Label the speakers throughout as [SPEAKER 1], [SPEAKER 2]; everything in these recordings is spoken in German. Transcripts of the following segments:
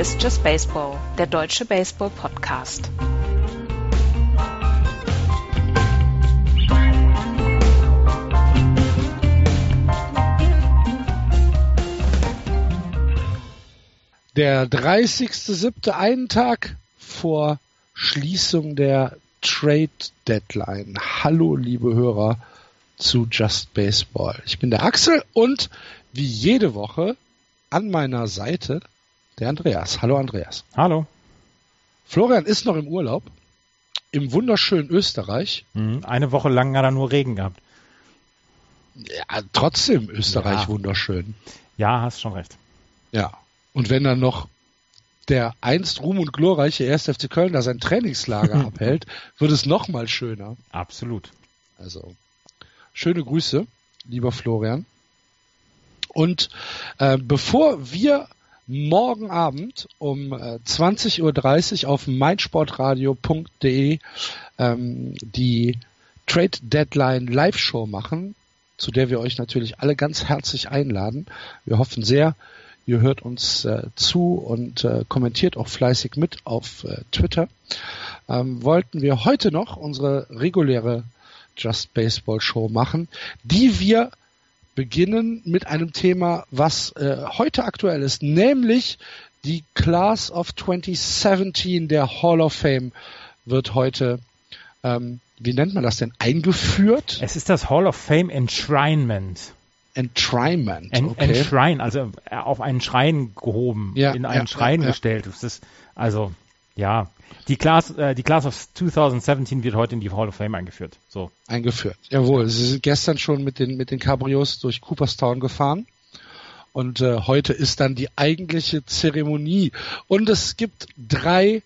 [SPEAKER 1] Ist Just Baseball, der deutsche Baseball-Podcast.
[SPEAKER 2] Der 30.07. einen Tag vor Schließung der Trade Deadline. Hallo, liebe Hörer zu Just Baseball. Ich bin der Axel und wie jede Woche an meiner Seite der Andreas. Hallo, Andreas.
[SPEAKER 3] Hallo.
[SPEAKER 2] Florian ist noch im Urlaub im wunderschönen Österreich.
[SPEAKER 3] Mhm. Eine Woche lang hat er nur Regen gehabt.
[SPEAKER 2] Ja, trotzdem Österreich
[SPEAKER 3] Ja.
[SPEAKER 2] wunderschön.
[SPEAKER 3] Ja, hast schon recht.
[SPEAKER 2] Ja. Und wenn dann noch der einst ruhm und glorreiche 1. FC Köln da sein Trainingslager abhält, wird es noch mal schöner.
[SPEAKER 3] Absolut.
[SPEAKER 2] Also schöne Grüße, lieber Florian. Und äh, bevor wir morgen Abend um äh, 20.30 Uhr auf meinsportradio.de ähm, die Trade Deadline Live Show machen, zu der wir euch natürlich alle ganz herzlich einladen. Wir hoffen sehr, ihr hört uns äh, zu und äh, kommentiert auch fleißig mit auf äh, Twitter. Ähm, wollten wir heute noch unsere reguläre Just Baseball Show machen, die wir beginnen mit einem Thema, was äh, heute aktuell ist, nämlich die Class of 2017 der Hall of Fame wird heute, ähm, wie nennt man das denn, eingeführt?
[SPEAKER 3] Es ist das Hall of Fame Enshrinement.
[SPEAKER 2] Enshrinement.
[SPEAKER 3] En
[SPEAKER 2] okay.
[SPEAKER 3] Enshrine, also äh, auf einen Schrein gehoben,
[SPEAKER 2] Ja,
[SPEAKER 3] in
[SPEAKER 2] ja,
[SPEAKER 3] einen Schrein
[SPEAKER 2] ja, ja.
[SPEAKER 3] gestellt. Das ist, also, ja. Die Class, äh, die Class of 2017 wird heute in die Hall of Fame eingeführt. So.
[SPEAKER 2] eingeführt. Jawohl, sie sind gestern schon mit den, mit den Cabrios durch Cooperstown gefahren. Und äh, heute ist dann die eigentliche Zeremonie. Und es gibt drei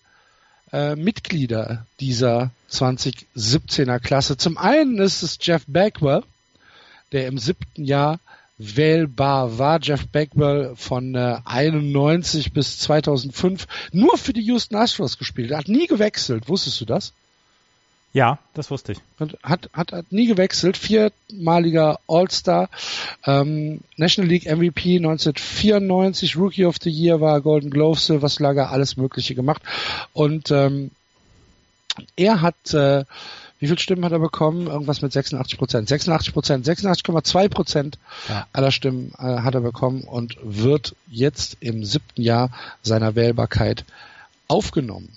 [SPEAKER 2] äh, Mitglieder dieser 2017er Klasse. Zum einen ist es Jeff Bagwell, der im siebten Jahr wählbar war. Jeff Bagwell von äh, 91 bis 2005 nur für die Houston Astros gespielt. Er hat nie gewechselt. Wusstest du das?
[SPEAKER 3] Ja, das wusste ich.
[SPEAKER 2] Und hat, hat, hat nie gewechselt, viermaliger All-Star, ähm, National League MVP 1994, Rookie of the Year war Golden Glove, Silver Slugger, alles Mögliche gemacht. Und ähm, er hat, äh, wie viele Stimmen hat er bekommen? Irgendwas mit 86 Prozent. 86 Prozent, 86,2 Prozent
[SPEAKER 3] Ja.
[SPEAKER 2] aller Stimmen äh, hat er bekommen und wird jetzt im siebten Jahr seiner Wählbarkeit aufgenommen.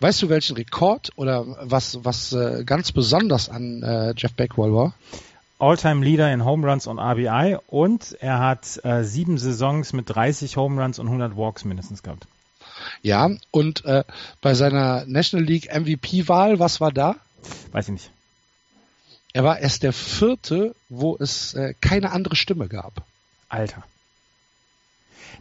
[SPEAKER 2] Weißt du, welchen Rekord oder was, was äh, ganz besonders an äh, Jeff Bagwell war?
[SPEAKER 3] All-Time Leader in Home Runs und RBI und er hat äh, sieben Saisons mit 30 Home Runs und 100 Walks mindestens gehabt.
[SPEAKER 2] Ja, und äh, bei seiner National League MVP-Wahl, was war da?
[SPEAKER 3] Weiß ich nicht.
[SPEAKER 2] Er war erst der vierte, wo es äh, keine andere Stimme gab.
[SPEAKER 3] Alter.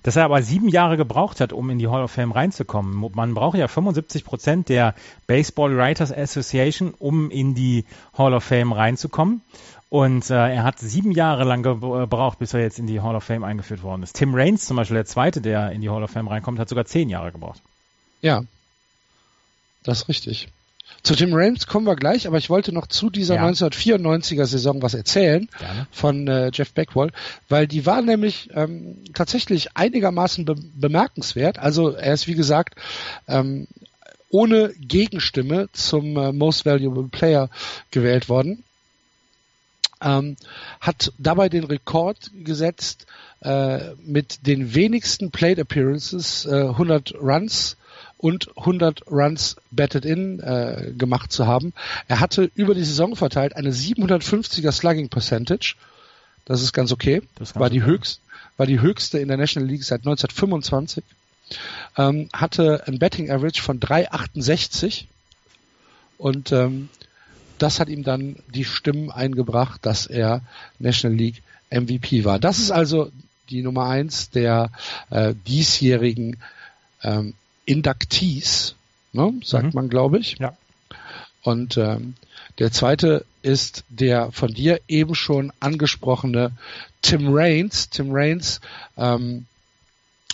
[SPEAKER 3] Dass er aber sieben Jahre gebraucht hat, um in die Hall of Fame reinzukommen. Man braucht ja 75 Prozent der Baseball Writers Association, um in die Hall of Fame reinzukommen. Und äh, er hat sieben Jahre lang gebraucht, bis er jetzt in die Hall of Fame eingeführt worden ist. Tim Raines zum Beispiel, der zweite, der in die Hall of Fame reinkommt, hat sogar zehn Jahre gebraucht.
[SPEAKER 2] Ja, das ist richtig. Zu Tim Raines kommen wir gleich, aber ich wollte noch zu dieser
[SPEAKER 3] Ja.
[SPEAKER 2] 1994er Saison was erzählen
[SPEAKER 3] Gerne.
[SPEAKER 2] von äh, Jeff Bagwell, weil die war nämlich ähm, tatsächlich einigermaßen be bemerkenswert. Also er ist wie gesagt ähm, ohne Gegenstimme zum äh, Most Valuable Player gewählt worden. Ähm, hat dabei den Rekord gesetzt äh, mit den wenigsten Plate Appearances, äh, 100 Runs und 100 Runs batted in äh, gemacht zu haben. Er hatte über die Saison verteilt eine 750er Slugging Percentage. Das ist ganz okay.
[SPEAKER 3] Das
[SPEAKER 2] war die
[SPEAKER 3] okay.
[SPEAKER 2] höchst, war die höchste in der National League seit 1925. Ähm, hatte ein Betting Average von 3,68 und ähm, das hat ihm dann die Stimmen eingebracht, dass er National League MVP war. Das ist also die Nummer eins der äh, diesjährigen ähm, Inductees, ne, sagt
[SPEAKER 3] Mhm.
[SPEAKER 2] man, glaube ich.
[SPEAKER 3] Ja.
[SPEAKER 2] Und ähm, der zweite ist der von dir eben schon angesprochene Tim Raines. Tim Raines, ähm,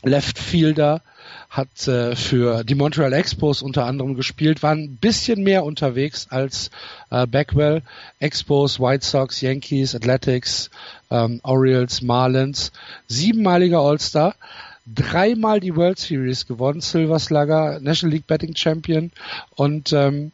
[SPEAKER 2] Left Fielder, hat äh, für die Montreal Expos unter anderem gespielt, war ein bisschen mehr unterwegs als äh, Bagwell. Expos, White Sox, Yankees, Athletics, ähm, Orioles, Marlins, siebenmaliger All-Star. Dreimal die World Series gewonnen, Silver Slugger, National League Betting Champion und ähm,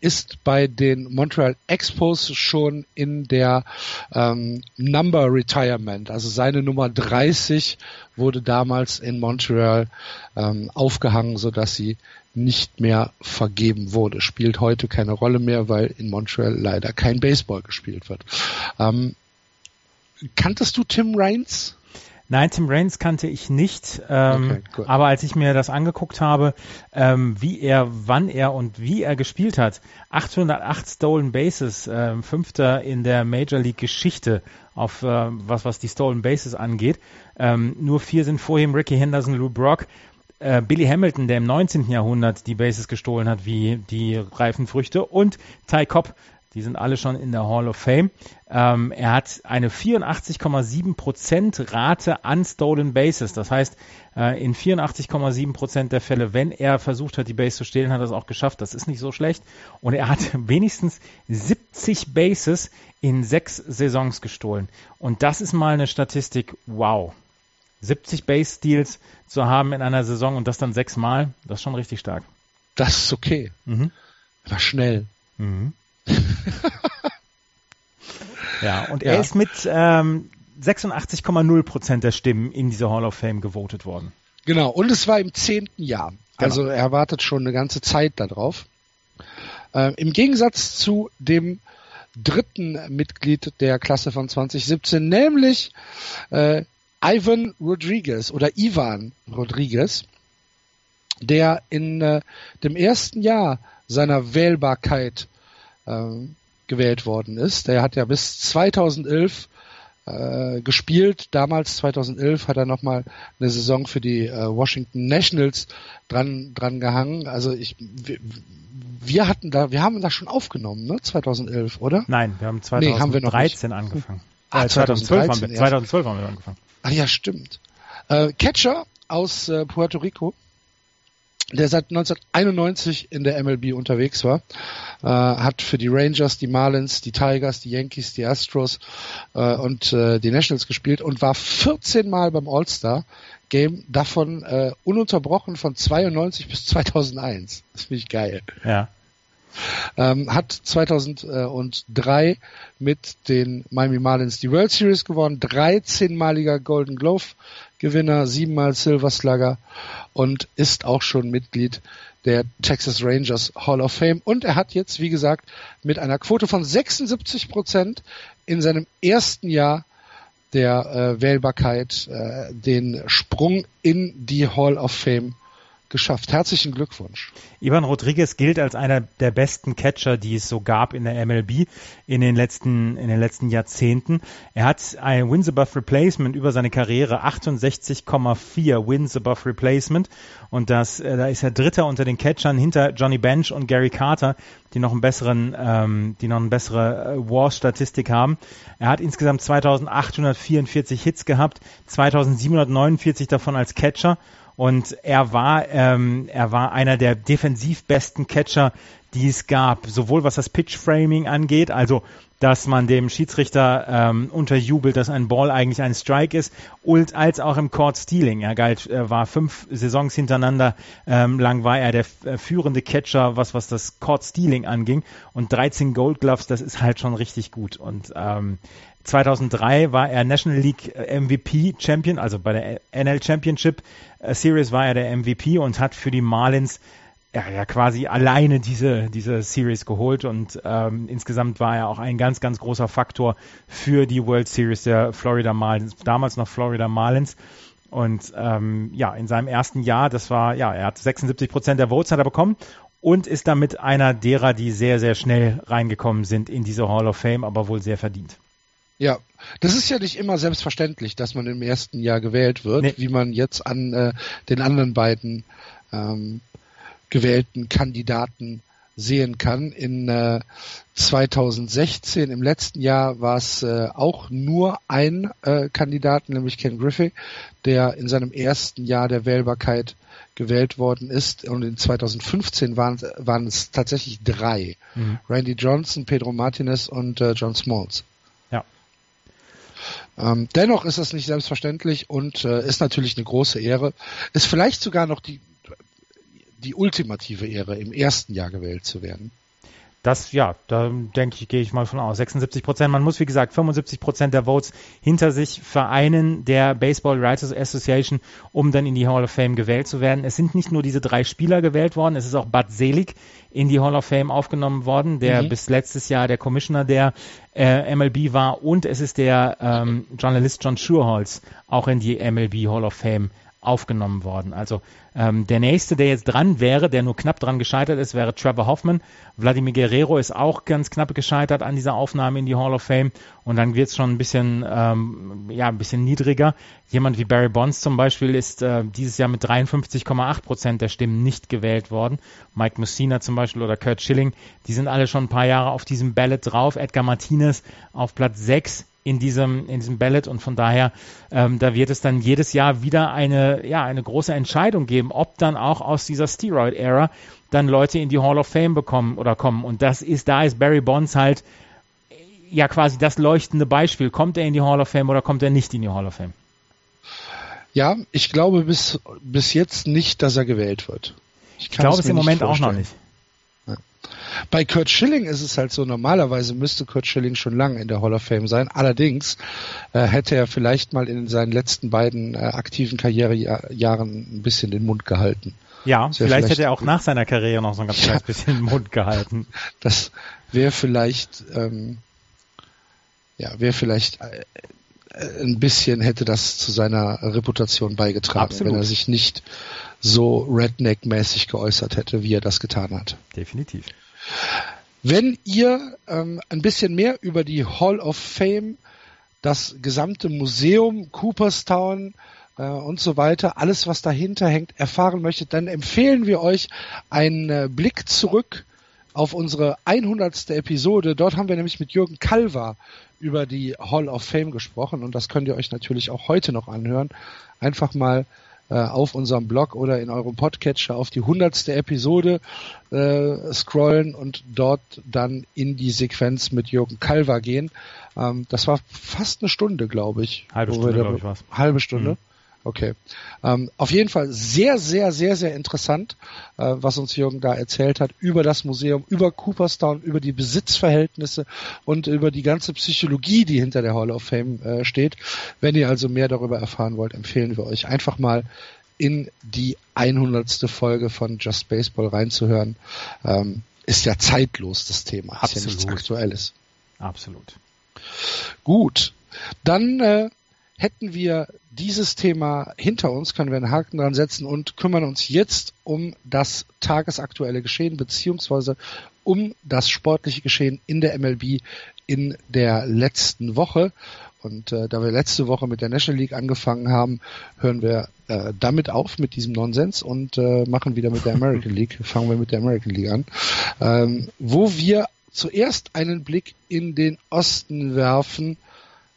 [SPEAKER 2] ist bei den Montreal Expos schon in der ähm, Number Retirement. Also seine Nummer 30 wurde damals in Montreal ähm, aufgehangen, sodass sie nicht mehr vergeben wurde. Spielt heute keine Rolle mehr, weil in Montreal leider kein Baseball gespielt wird. Ähm, kanntest du Tim Raines?
[SPEAKER 3] Nein, Tim Raines kannte ich nicht. Ähm, okay, aber als ich mir das angeguckt habe, ähm, wie er, wann er und wie er gespielt hat, 808 Stolen Bases, äh, fünfter in der Major League Geschichte auf äh, was was die Stolen Bases angeht. Ähm, nur vier sind vor ihm: Ricky Henderson, Lou Brock. Äh, Billy Hamilton, der im 19. Jahrhundert die Bases gestohlen hat, wie die reifen Früchte, und Ty Cobb, die sind alle schon in der Hall of Fame. Ähm, er hat eine 84,7% Rate an Stolen Bases. Das heißt, äh, in 84,7% der Fälle, wenn er versucht hat, die Base zu stehlen, hat er es auch geschafft. Das ist nicht so schlecht. Und er hat wenigstens 70 Bases in sechs Saisons gestohlen. Und das ist mal eine Statistik, wow. 70 Base Steals zu haben in einer Saison und das dann sechsmal, das ist schon richtig stark.
[SPEAKER 2] Das ist okay. Mhm. War schnell. Mhm.
[SPEAKER 3] ja, und er ja. ist mit ähm, 86,0 Prozent der Stimmen in diese Hall of Fame gewotet worden.
[SPEAKER 2] Genau, und es war im zehnten Jahr. Genau. Also er wartet schon eine ganze Zeit darauf. Äh, Im Gegensatz zu dem dritten Mitglied der Klasse von 2017, nämlich äh, Ivan Rodriguez oder Ivan Rodriguez, der in äh, dem ersten Jahr seiner Wählbarkeit äh, gewählt worden ist. Der hat ja bis 2011 äh, gespielt. Damals 2011 hat er nochmal eine Saison für die äh, Washington Nationals dran dran gehangen. Also ich wir, wir hatten da, wir haben da schon aufgenommen, ne? 2011, oder?
[SPEAKER 3] Nein, wir haben 2013 nee, haben wir angefangen.
[SPEAKER 2] Ach, äh, 2012, haben wir,
[SPEAKER 3] 2012 haben wir angefangen.
[SPEAKER 2] Ach ja, stimmt. Äh, Catcher aus äh, Puerto Rico der seit 1991 in der MLB unterwegs war, äh, hat für die Rangers, die Marlins, die Tigers, die Yankees, die Astros äh, und äh, die Nationals gespielt und war 14 Mal beim All-Star Game, davon äh, ununterbrochen von 92 bis 2001. Das finde ich geil.
[SPEAKER 3] Ja.
[SPEAKER 2] Ähm, hat 2003 mit den Miami Marlins die World Series gewonnen, 13-maliger Golden Glove Gewinner, siebenmal Silver Slugger und ist auch schon Mitglied der Texas Rangers Hall of Fame. Und er hat jetzt, wie gesagt, mit einer Quote von 76 Prozent in seinem ersten Jahr der äh, Wählbarkeit äh, den Sprung in die Hall of Fame geschafft. Herzlichen Glückwunsch.
[SPEAKER 3] Ivan Rodriguez gilt als einer der besten Catcher, die es so gab in der MLB in den letzten, in den letzten Jahrzehnten. Er hat ein Wins above Replacement über seine Karriere 68,4 Wins above Replacement und das, äh, da ist er Dritter unter den Catchern hinter Johnny Bench und Gary Carter, die noch einen besseren, ähm, die noch eine bessere äh, War-Statistik haben. Er hat insgesamt 2844 Hits gehabt, 2749 davon als Catcher und er war, ähm, er war einer der defensiv besten Catcher, die es gab, sowohl was das Pitch-Framing angeht, also dass man dem Schiedsrichter ähm, unterjubelt, dass ein Ball eigentlich ein Strike ist, und als auch im Court Stealing. Er galt, er war fünf Saisons hintereinander ähm, lang war er der äh, führende Catcher, was was das Court Stealing anging, und 13 Gold Gloves, das ist halt schon richtig gut. Und ähm, 2003 war er National League äh, MVP Champion, also bei der NL Championship äh, Series war er der MVP und hat für die Marlins ja, quasi alleine diese, diese Series geholt und ähm, insgesamt war er auch ein ganz, ganz großer Faktor für die World Series der Florida Marlins, damals noch Florida Marlins. Und ähm, ja, in seinem ersten Jahr, das war, ja, er hat 76 Prozent der Votes hat er bekommen und ist damit einer derer, die sehr, sehr schnell reingekommen sind in diese Hall of Fame, aber wohl sehr verdient.
[SPEAKER 2] Ja, das ist ja nicht immer selbstverständlich, dass man im ersten Jahr gewählt wird, nee. wie man jetzt an äh, den anderen beiden ähm, gewählten Kandidaten sehen kann. In äh, 2016, im letzten Jahr, war es äh, auch nur ein äh, Kandidat, nämlich Ken Griffey, der in seinem ersten Jahr der Wählbarkeit gewählt worden ist. Und in 2015 waren, waren es tatsächlich drei. Mhm. Randy Johnson, Pedro Martinez und äh, John Smalls. Ähm, dennoch ist das nicht selbstverständlich und äh, ist natürlich eine große Ehre. Ist vielleicht sogar noch die, die ultimative Ehre, im ersten Jahr gewählt zu werden.
[SPEAKER 3] Das, ja, da denke ich, gehe ich mal von aus. 76 Prozent. Man muss, wie gesagt, 75 Prozent der Votes hinter sich vereinen der Baseball Writers Association, um dann in die Hall of Fame gewählt zu werden. Es sind nicht nur diese drei Spieler gewählt worden, es ist auch Bud Selig in die Hall of Fame aufgenommen worden, der mhm. bis letztes Jahr der Commissioner der äh, MLB war und es ist der ähm, Journalist John Schuerholz auch in die MLB Hall of Fame aufgenommen worden. Also ähm, der nächste, der jetzt dran wäre, der nur knapp dran gescheitert ist, wäre Trevor Hoffman. Vladimir Guerrero ist auch ganz knapp gescheitert an dieser Aufnahme in die Hall of Fame. Und dann wird es schon ein bisschen, ähm, ja, ein bisschen niedriger. Jemand wie Barry Bonds zum Beispiel ist äh, dieses Jahr mit 53,8 Prozent der Stimmen nicht gewählt worden. Mike Mussina zum Beispiel oder Kurt Schilling, die sind alle schon ein paar Jahre auf diesem Ballot drauf. Edgar Martinez auf Platz 6 in diesem, in diesem Ballot und von daher, ähm, da wird es dann jedes Jahr wieder eine, ja, eine große Entscheidung geben, ob dann auch aus dieser Steroid-Ära dann Leute in die Hall of Fame bekommen oder kommen. Und das ist, da ist Barry Bonds halt ja quasi das leuchtende Beispiel. Kommt er in die Hall of Fame oder kommt er nicht in die Hall of Fame?
[SPEAKER 2] Ja, ich glaube bis, bis jetzt nicht, dass er gewählt wird.
[SPEAKER 3] Ich, ich glaube es im Moment auch noch nicht.
[SPEAKER 2] Bei Kurt Schilling ist es halt so, normalerweise müsste Kurt Schilling schon lange in der Hall of Fame sein. Allerdings äh, hätte er vielleicht mal in seinen letzten beiden äh, aktiven Karrierejahren ein bisschen den Mund gehalten.
[SPEAKER 3] Ja, vielleicht, vielleicht, hätte er auch nach seiner Karriere noch so ein ganz ja, bisschen den Mund gehalten.
[SPEAKER 2] Das wäre vielleicht, ähm, ja, wäre vielleicht äh, ein bisschen hätte das zu seiner Reputation beigetragen, Absolut. wenn er sich nicht so Redneck-mäßig geäußert hätte, wie er das getan hat.
[SPEAKER 3] Definitiv.
[SPEAKER 2] Wenn ihr ähm, ein bisschen mehr über die Hall of Fame, das gesamte Museum, Cooperstown äh, und so weiter, alles was dahinter hängt, erfahren möchtet, dann empfehlen wir euch einen äh, Blick zurück auf unsere 100. Episode. Dort haben wir nämlich mit Jürgen Kalver über die Hall of Fame gesprochen und das könnt ihr euch natürlich auch heute noch anhören. Einfach mal äh, auf unserem Blog oder in eurem Podcatcher auf die hundertste Episode äh, scrollen und dort dann in die Sequenz mit Jürgen Kalver gehen. Ähm, das war fast eine Stunde, glaube ich.
[SPEAKER 3] Halbe Stunde, glaube ich, was.
[SPEAKER 2] Halbe Stunde. Mhm. Okay. Ähm, auf jeden Fall sehr, sehr, sehr, sehr interessant, äh, was uns Jürgen da erzählt hat über das Museum, über Cooperstown, über die Besitzverhältnisse und über die ganze Psychologie, die hinter der Hall of Fame äh, steht. Wenn ihr also mehr darüber erfahren wollt, empfehlen wir euch einfach mal in die 100. Folge von Just Baseball reinzuhören. Ähm, ist ja zeitlos das Thema,
[SPEAKER 3] Absolut.
[SPEAKER 2] ist ja nichts Aktuelles.
[SPEAKER 3] Absolut.
[SPEAKER 2] Gut, dann äh, hätten wir dieses Thema hinter uns, können wir einen Haken dran setzen und kümmern uns jetzt um das tagesaktuelle Geschehen beziehungsweise um das sportliche Geschehen in der MLB in der letzten Woche. Und äh, da wir letzte Woche mit der National League angefangen haben, hören wir äh, damit auf mit diesem Nonsens und äh, machen wieder mit der American League. Fangen wir mit der American League an, ähm, wo wir zuerst einen Blick in den Osten werfen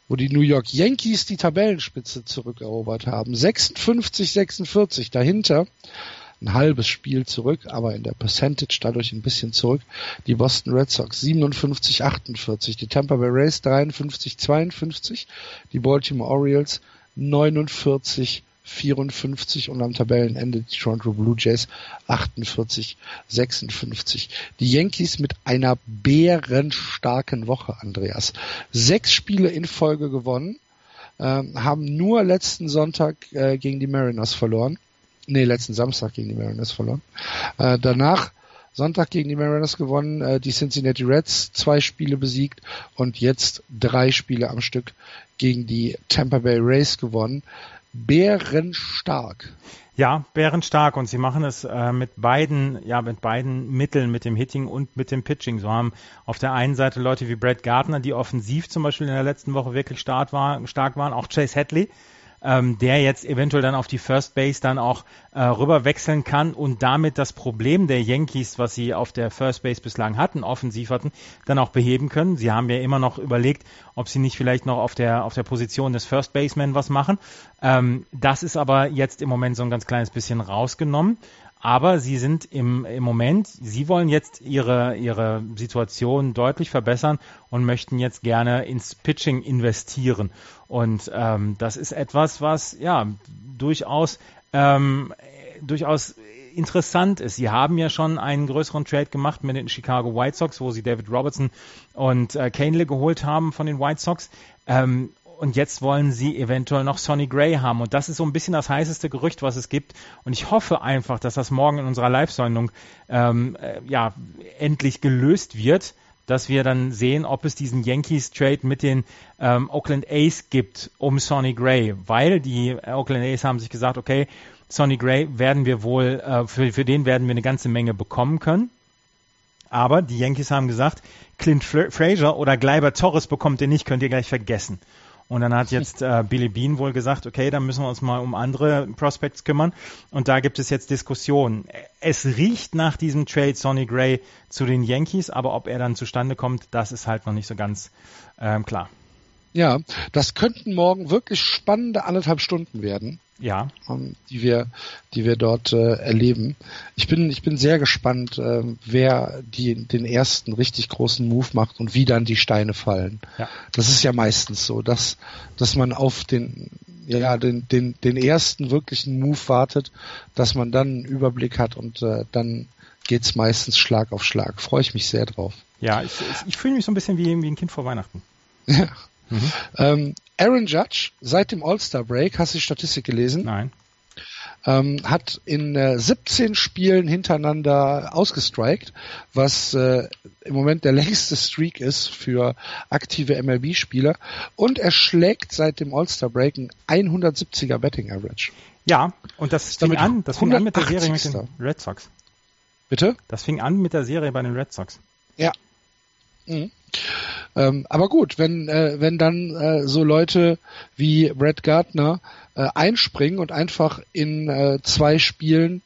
[SPEAKER 2] wo die New York Yankees die Tabellenspitze zurückerobert haben. 56-46 dahinter. Ein halbes Spiel zurück, aber in der Percentage dadurch ein bisschen zurück. Die Boston Red Sox 57-48, die Tampa Bay Rays 53-52, die Baltimore Orioles 49 54 und am Tabellenende die Toronto Blue Jays 48, 56. Die Yankees mit einer bärenstarken Woche, Andreas. Sechs Spiele in Folge gewonnen, äh, haben nur letzten Sonntag äh, gegen die Mariners verloren. Nee, letzten Samstag gegen die Mariners verloren. Äh, danach Sonntag gegen die Mariners gewonnen, äh, die Cincinnati Reds zwei Spiele besiegt und jetzt drei Spiele am Stück gegen die Tampa Bay Rays gewonnen bärenstark.
[SPEAKER 3] Ja, bärenstark und sie machen es äh, mit beiden, ja, mit beiden Mitteln, mit dem Hitting und mit dem Pitching. So haben auf der einen Seite Leute wie Brad Gardner, die offensiv zum Beispiel in der letzten Woche wirklich stark, stark waren, auch Chase Hadley, ähm, der jetzt eventuell dann auf die First Base dann auch äh, rüber wechseln kann und damit das Problem der Yankees, was sie auf der First Base bislang hatten, offensiv hatten, dann auch beheben können. Sie haben ja immer noch überlegt, ob sie nicht vielleicht noch auf der auf der Position des First Baseman was machen. Ähm, das ist aber jetzt im Moment so ein ganz kleines bisschen rausgenommen. Aber sie sind im, im Moment, sie wollen jetzt ihre, ihre Situation deutlich verbessern und möchten jetzt gerne ins Pitching investieren. Und ähm, das ist etwas, was ja durchaus ähm, durchaus interessant ist. Sie haben ja schon einen größeren Trade gemacht mit den Chicago White Sox, wo sie David Robertson und äh, Canely geholt haben von den White Sox. Ähm, und jetzt wollen sie eventuell noch Sonny Gray haben. Und das ist so ein bisschen das heißeste Gerücht, was es gibt. Und ich hoffe einfach, dass das morgen in unserer Live-Sendung ähm, äh, ja, endlich gelöst wird, dass wir dann sehen, ob es diesen Yankees-Trade mit den ähm, Oakland A's gibt um Sonny Gray. Weil die Oakland A's haben sich gesagt, okay, Sonny Gray werden wir wohl, äh, für, für den werden wir eine ganze Menge bekommen können. Aber die Yankees haben gesagt, Clint Fraser oder Gleiber Torres bekommt ihr nicht, könnt ihr gleich vergessen. Und dann hat jetzt äh, Billy Bean wohl gesagt, okay, dann müssen wir uns mal um andere Prospects kümmern. Und da gibt es jetzt Diskussionen. Es riecht nach diesem Trade Sonny Gray zu den Yankees, aber ob er dann zustande kommt, das ist halt noch nicht so ganz ähm, klar.
[SPEAKER 2] Ja, das könnten morgen wirklich spannende anderthalb Stunden werden
[SPEAKER 3] ja.
[SPEAKER 2] ähm, die wir, die wir dort äh, erleben. Ich bin, ich bin sehr gespannt, äh, wer die, den ersten richtig großen Move macht und wie dann die Steine fallen. Ja. Das ist ja meistens so, dass, dass man auf den, ja, den, den, den ersten wirklichen Move wartet, dass man dann einen Überblick hat und äh, dann geht's meistens Schlag auf Schlag. Freue ich mich sehr drauf.
[SPEAKER 3] Ja, ich, ich fühle mich so ein bisschen wie, wie ein Kind vor Weihnachten.
[SPEAKER 2] Ja. Mhm. Ähm, Aaron Judge, seit dem All-Star-Break, hast du die Statistik gelesen?
[SPEAKER 3] Nein.
[SPEAKER 2] Ähm, hat in äh, 17 Spielen hintereinander ausgestrikt, was äh, im Moment der längste Streak ist für aktive MLB-Spieler. Und er schlägt seit dem All-Star-Break ein 170er Betting Average.
[SPEAKER 3] Ja, und das fing an, das fing an mit der Serie mit den Red Sox.
[SPEAKER 2] Bitte?
[SPEAKER 3] Das fing an mit der Serie bei den Red Sox.
[SPEAKER 2] Ja. Mhm. Ähm, aber gut, wenn, äh, wenn dann äh, so Leute wie Brad Gardner äh, einspringen und einfach in äh, zwei Spielen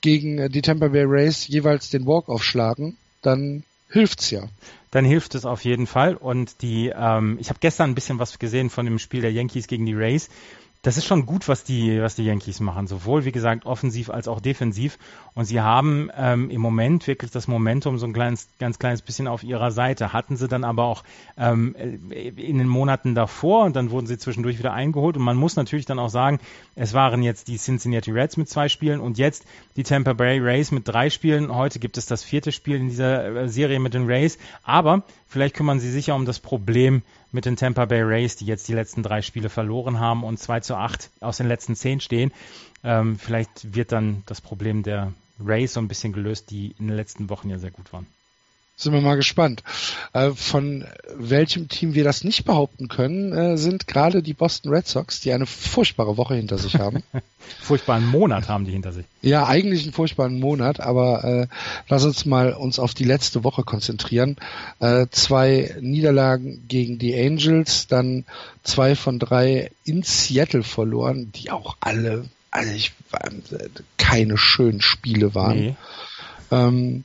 [SPEAKER 2] gegen äh, die Tampa Bay Rays jeweils den Walk aufschlagen, dann hilft's ja.
[SPEAKER 3] Dann hilft es auf jeden Fall. Und die, ähm, ich habe gestern ein bisschen was gesehen von dem Spiel der Yankees gegen die Rays das ist schon gut, was die, was die Yankees machen, sowohl wie gesagt offensiv als auch defensiv. Und sie haben ähm, im Moment wirklich das Momentum so ein kleines, ganz kleines bisschen auf ihrer Seite. Hatten sie dann aber auch ähm, in den Monaten davor und dann wurden sie zwischendurch wieder eingeholt. Und man muss natürlich dann auch sagen, es waren jetzt die Cincinnati Reds mit zwei Spielen und jetzt die Tampa Bay Rays mit drei Spielen. Heute gibt es das vierte Spiel in dieser äh, Serie mit den Rays. Aber vielleicht kümmern sie sich ja um das Problem mit den Tampa Bay Rays, die jetzt die letzten drei Spiele verloren haben und 2 zu 8 aus den letzten zehn stehen. Ähm, vielleicht wird dann das Problem der Rays so ein bisschen gelöst, die in den letzten Wochen ja sehr gut waren.
[SPEAKER 2] Sind wir mal gespannt. Äh, von welchem Team wir das nicht behaupten können, äh, sind gerade die Boston Red Sox, die eine furchtbare Woche hinter sich haben.
[SPEAKER 3] furchtbaren Monat haben die hinter sich.
[SPEAKER 2] Ja, eigentlich einen furchtbaren Monat, aber äh, lass uns mal uns auf die letzte Woche konzentrieren. Äh, zwei Niederlagen gegen die Angels, dann zwei von drei in Seattle verloren, die auch alle, also ich, äh, keine schönen Spiele waren. Nee. Ähm,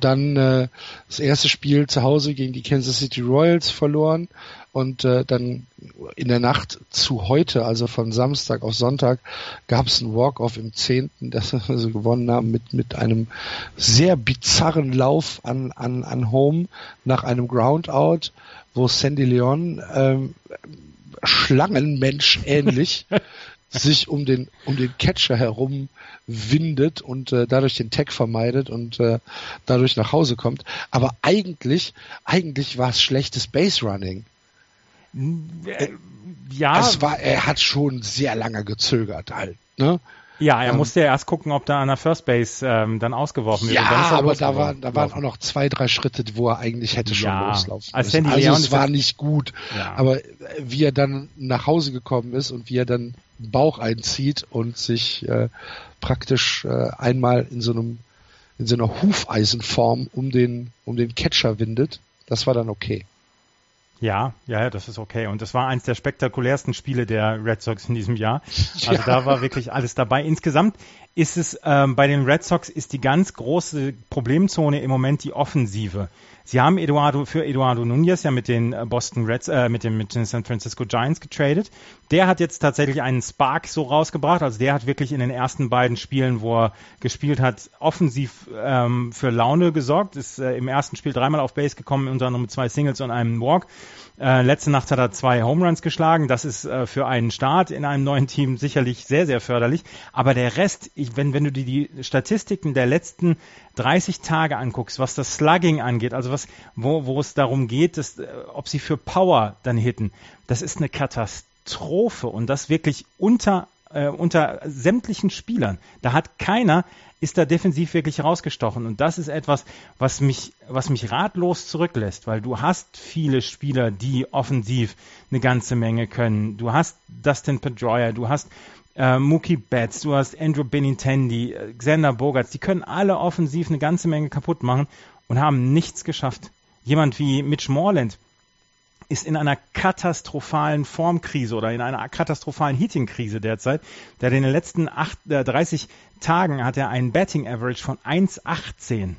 [SPEAKER 2] dann äh, das erste Spiel zu Hause gegen die Kansas City Royals verloren und äh, dann in der Nacht zu heute, also von Samstag auf Sonntag, gab es ein Walk-off im zehnten, das wir also gewonnen haben mit mit einem sehr bizarren Lauf an an an Home nach einem Groundout, wo Sandy Leon ähm, Schlangenmensch ähnlich sich um den um den Catcher herum windet und äh, dadurch den Tag vermeidet und äh, dadurch nach Hause kommt. Aber eigentlich eigentlich war es schlechtes Base Running.
[SPEAKER 3] Äh, ja,
[SPEAKER 2] es war er hat schon sehr lange gezögert halt, ne?
[SPEAKER 3] Ja, er ähm, musste ja erst gucken, ob da an der First Base ähm, dann ausgeworfen wird.
[SPEAKER 2] Ja, aber da, war, da waren auch noch zwei, drei Schritte, wo er eigentlich hätte schon ja, loslaufen
[SPEAKER 3] als müssen. Also
[SPEAKER 2] es war nicht gut. Ja. Aber wie er dann nach Hause gekommen ist und wie er dann Bauch einzieht und sich äh, praktisch äh, einmal in so einem in so einer Hufeisenform um den um den Catcher windet, das war dann okay.
[SPEAKER 3] Ja, ja, das ist okay. Und das war eins der spektakulärsten Spiele der Red Sox in diesem Jahr. Also ja. da war wirklich alles dabei. Insgesamt ist es ähm, bei den Red Sox ist die ganz große Problemzone im Moment die Offensive. Sie haben Eduardo für Eduardo Nunez ja mit den äh, Boston Reds, äh, mit, den, mit den San Francisco Giants getradet. Der hat jetzt tatsächlich einen Spark so rausgebracht. Also der hat wirklich in den ersten beiden Spielen, wo er gespielt hat, offensiv ähm, für Laune gesorgt. Ist äh, im ersten Spiel dreimal auf Base gekommen, unter anderem mit zwei Singles und einem Walk. Äh, letzte Nacht hat er zwei Home Runs geschlagen. Das ist äh, für einen Start in einem neuen Team sicherlich sehr, sehr förderlich. Aber der Rest, ich, wenn, wenn du dir die Statistiken der letzten 30 Tage anguckst, was das Slugging angeht, also was, wo, wo es darum geht, dass, äh, ob sie für Power dann hitten, das ist eine Katastrophe und das wirklich unter äh, unter sämtlichen Spielern. Da hat keiner ist da defensiv wirklich rausgestochen. Und das ist etwas, was mich, was mich ratlos zurücklässt, weil du hast viele Spieler, die offensiv eine ganze Menge können. Du hast Dustin Pedroia, du hast äh, Mookie Betts, du hast Andrew Benintendi, äh, Xander Bogarts, die können alle offensiv eine ganze Menge kaputt machen und haben nichts geschafft. Jemand wie Mitch Morland, ist in einer katastrophalen Formkrise oder in einer katastrophalen Heating-Krise derzeit. Der hat in den letzten acht, äh, 30 Tagen hat er einen Betting Average von 1,18.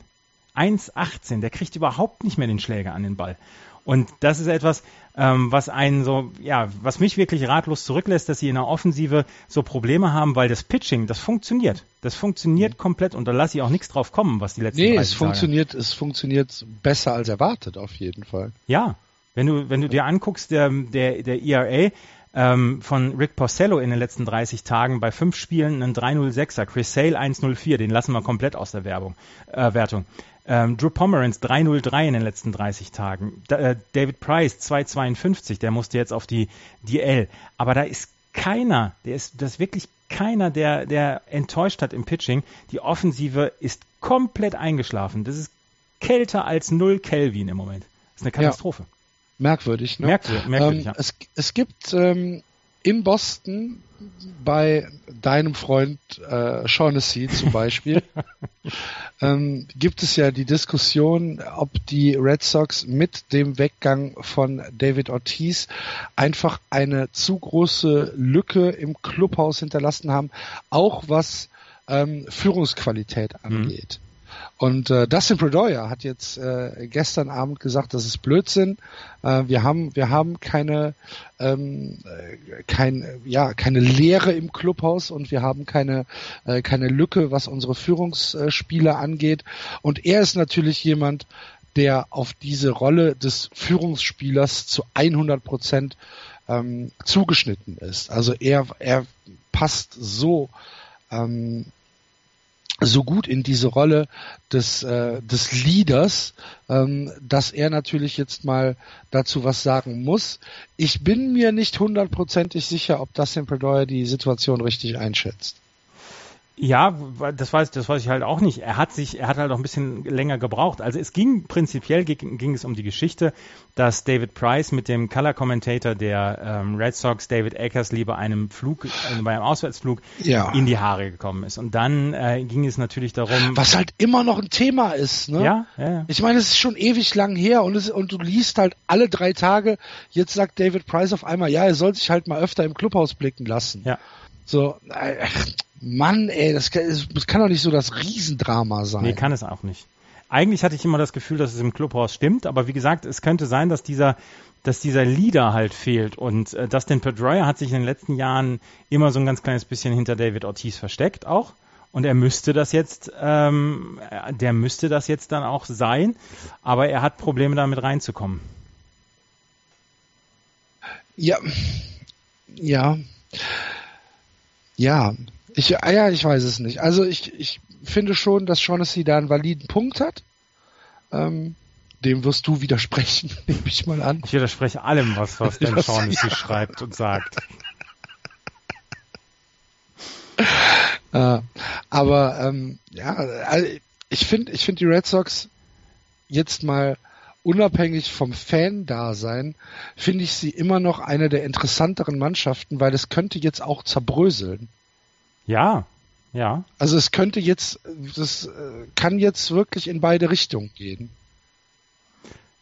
[SPEAKER 3] 1,18. Der kriegt überhaupt nicht mehr den Schläger an den Ball. Und das ist etwas, ähm, was einen so, ja, was mich wirklich ratlos zurücklässt, dass sie in der Offensive so Probleme haben, weil das Pitching, das funktioniert. Das funktioniert komplett und da lasse ich auch nichts drauf kommen, was die letzten
[SPEAKER 2] Nee, es funktioniert, es funktioniert besser als erwartet, auf jeden Fall.
[SPEAKER 3] Ja, wenn du, wenn du dir anguckst, der, der, der ERA ähm, von Rick Porcello in den letzten 30 Tagen bei fünf Spielen einen 306er, Chris Sale 104, den lassen wir komplett aus der Werbung, äh, Wertung. Ähm, Drew Pomeranz 303 in den letzten 30 Tagen. Da, äh, David Price 252, der musste jetzt auf die DL. Aber da ist keiner, der ist, das ist wirklich keiner, der, der enttäuscht hat im Pitching. Die Offensive ist komplett eingeschlafen. Das ist kälter als 0 Kelvin im Moment. Das ist eine Katastrophe. Ja.
[SPEAKER 2] Merkwürdig, ne?
[SPEAKER 3] Merkwürdig, merkwürdig
[SPEAKER 2] ähm,
[SPEAKER 3] ja.
[SPEAKER 2] es, es gibt ähm, in Boston bei deinem Freund äh, Shaughnessy zum Beispiel ähm, gibt es ja die Diskussion, ob die Red Sox mit dem Weggang von David Ortiz einfach eine zu große Lücke im Clubhaus hinterlassen haben, auch was ähm, Führungsqualität mhm. angeht. Mhm. Und äh, Dustin Pedroia hat jetzt äh, gestern Abend gesagt, das ist Blödsinn. Äh, wir haben wir haben keine ähm, äh, kein ja keine Leere im Clubhaus und wir haben keine äh, keine Lücke, was unsere Führungsspieler angeht. Und er ist natürlich jemand, der auf diese Rolle des Führungsspielers zu 100 Prozent ähm, zugeschnitten ist. Also er er passt so ähm, so gut in diese Rolle des, äh, des Leaders, ähm, dass er natürlich jetzt mal dazu was sagen muss. Ich bin mir nicht hundertprozentig sicher, ob das Pedroia die Situation richtig einschätzt.
[SPEAKER 3] Ja, das weiß, das weiß ich halt auch nicht. Er hat sich, er hat halt auch ein bisschen länger gebraucht. Also es ging prinzipiell ging, ging es um die Geschichte, dass David Price mit dem Color Commentator der ähm, Red Sox, David Eckersley, bei einem Flug, äh, bei einem Auswärtsflug ja. in die Haare gekommen ist. Und dann äh, ging es natürlich darum,
[SPEAKER 2] was halt immer noch ein Thema ist. Ne?
[SPEAKER 3] Ja, ja.
[SPEAKER 2] Ich meine, es ist schon ewig lang her und es, und du liest halt alle drei Tage. Jetzt sagt David Price auf einmal, ja, er soll sich halt mal öfter im Clubhaus blicken lassen.
[SPEAKER 3] Ja.
[SPEAKER 2] So, äh, Mann, ey, das kann, das kann doch nicht so das Riesendrama sein.
[SPEAKER 3] Nee, kann es auch nicht. Eigentlich hatte ich immer das Gefühl, dass es im Clubhaus stimmt, aber wie gesagt, es könnte sein, dass dieser, dass dieser Leader halt fehlt und äh, Dustin Pedroia hat sich in den letzten Jahren immer so ein ganz kleines bisschen hinter David Ortiz versteckt auch. Und er müsste das jetzt, ähm, der müsste das jetzt dann auch sein, aber er hat Probleme damit reinzukommen.
[SPEAKER 2] Ja, ja, ja, ich, ah ja, ich weiß es nicht. Also ich, ich finde schon, dass Shaughnessy da einen validen Punkt hat. Ähm, dem wirst du widersprechen, nehme ich mal an.
[SPEAKER 3] Ich widerspreche allem, was, was denn Shaughnessy ja. schreibt und sagt.
[SPEAKER 2] äh, aber ähm, ja, also ich finde, ich finde die Red Sox jetzt mal unabhängig vom Fan-Dasein, finde ich sie immer noch eine der interessanteren Mannschaften, weil es könnte jetzt auch zerbröseln.
[SPEAKER 3] Ja, ja.
[SPEAKER 2] Also es könnte jetzt, das äh, kann jetzt wirklich in beide Richtungen gehen.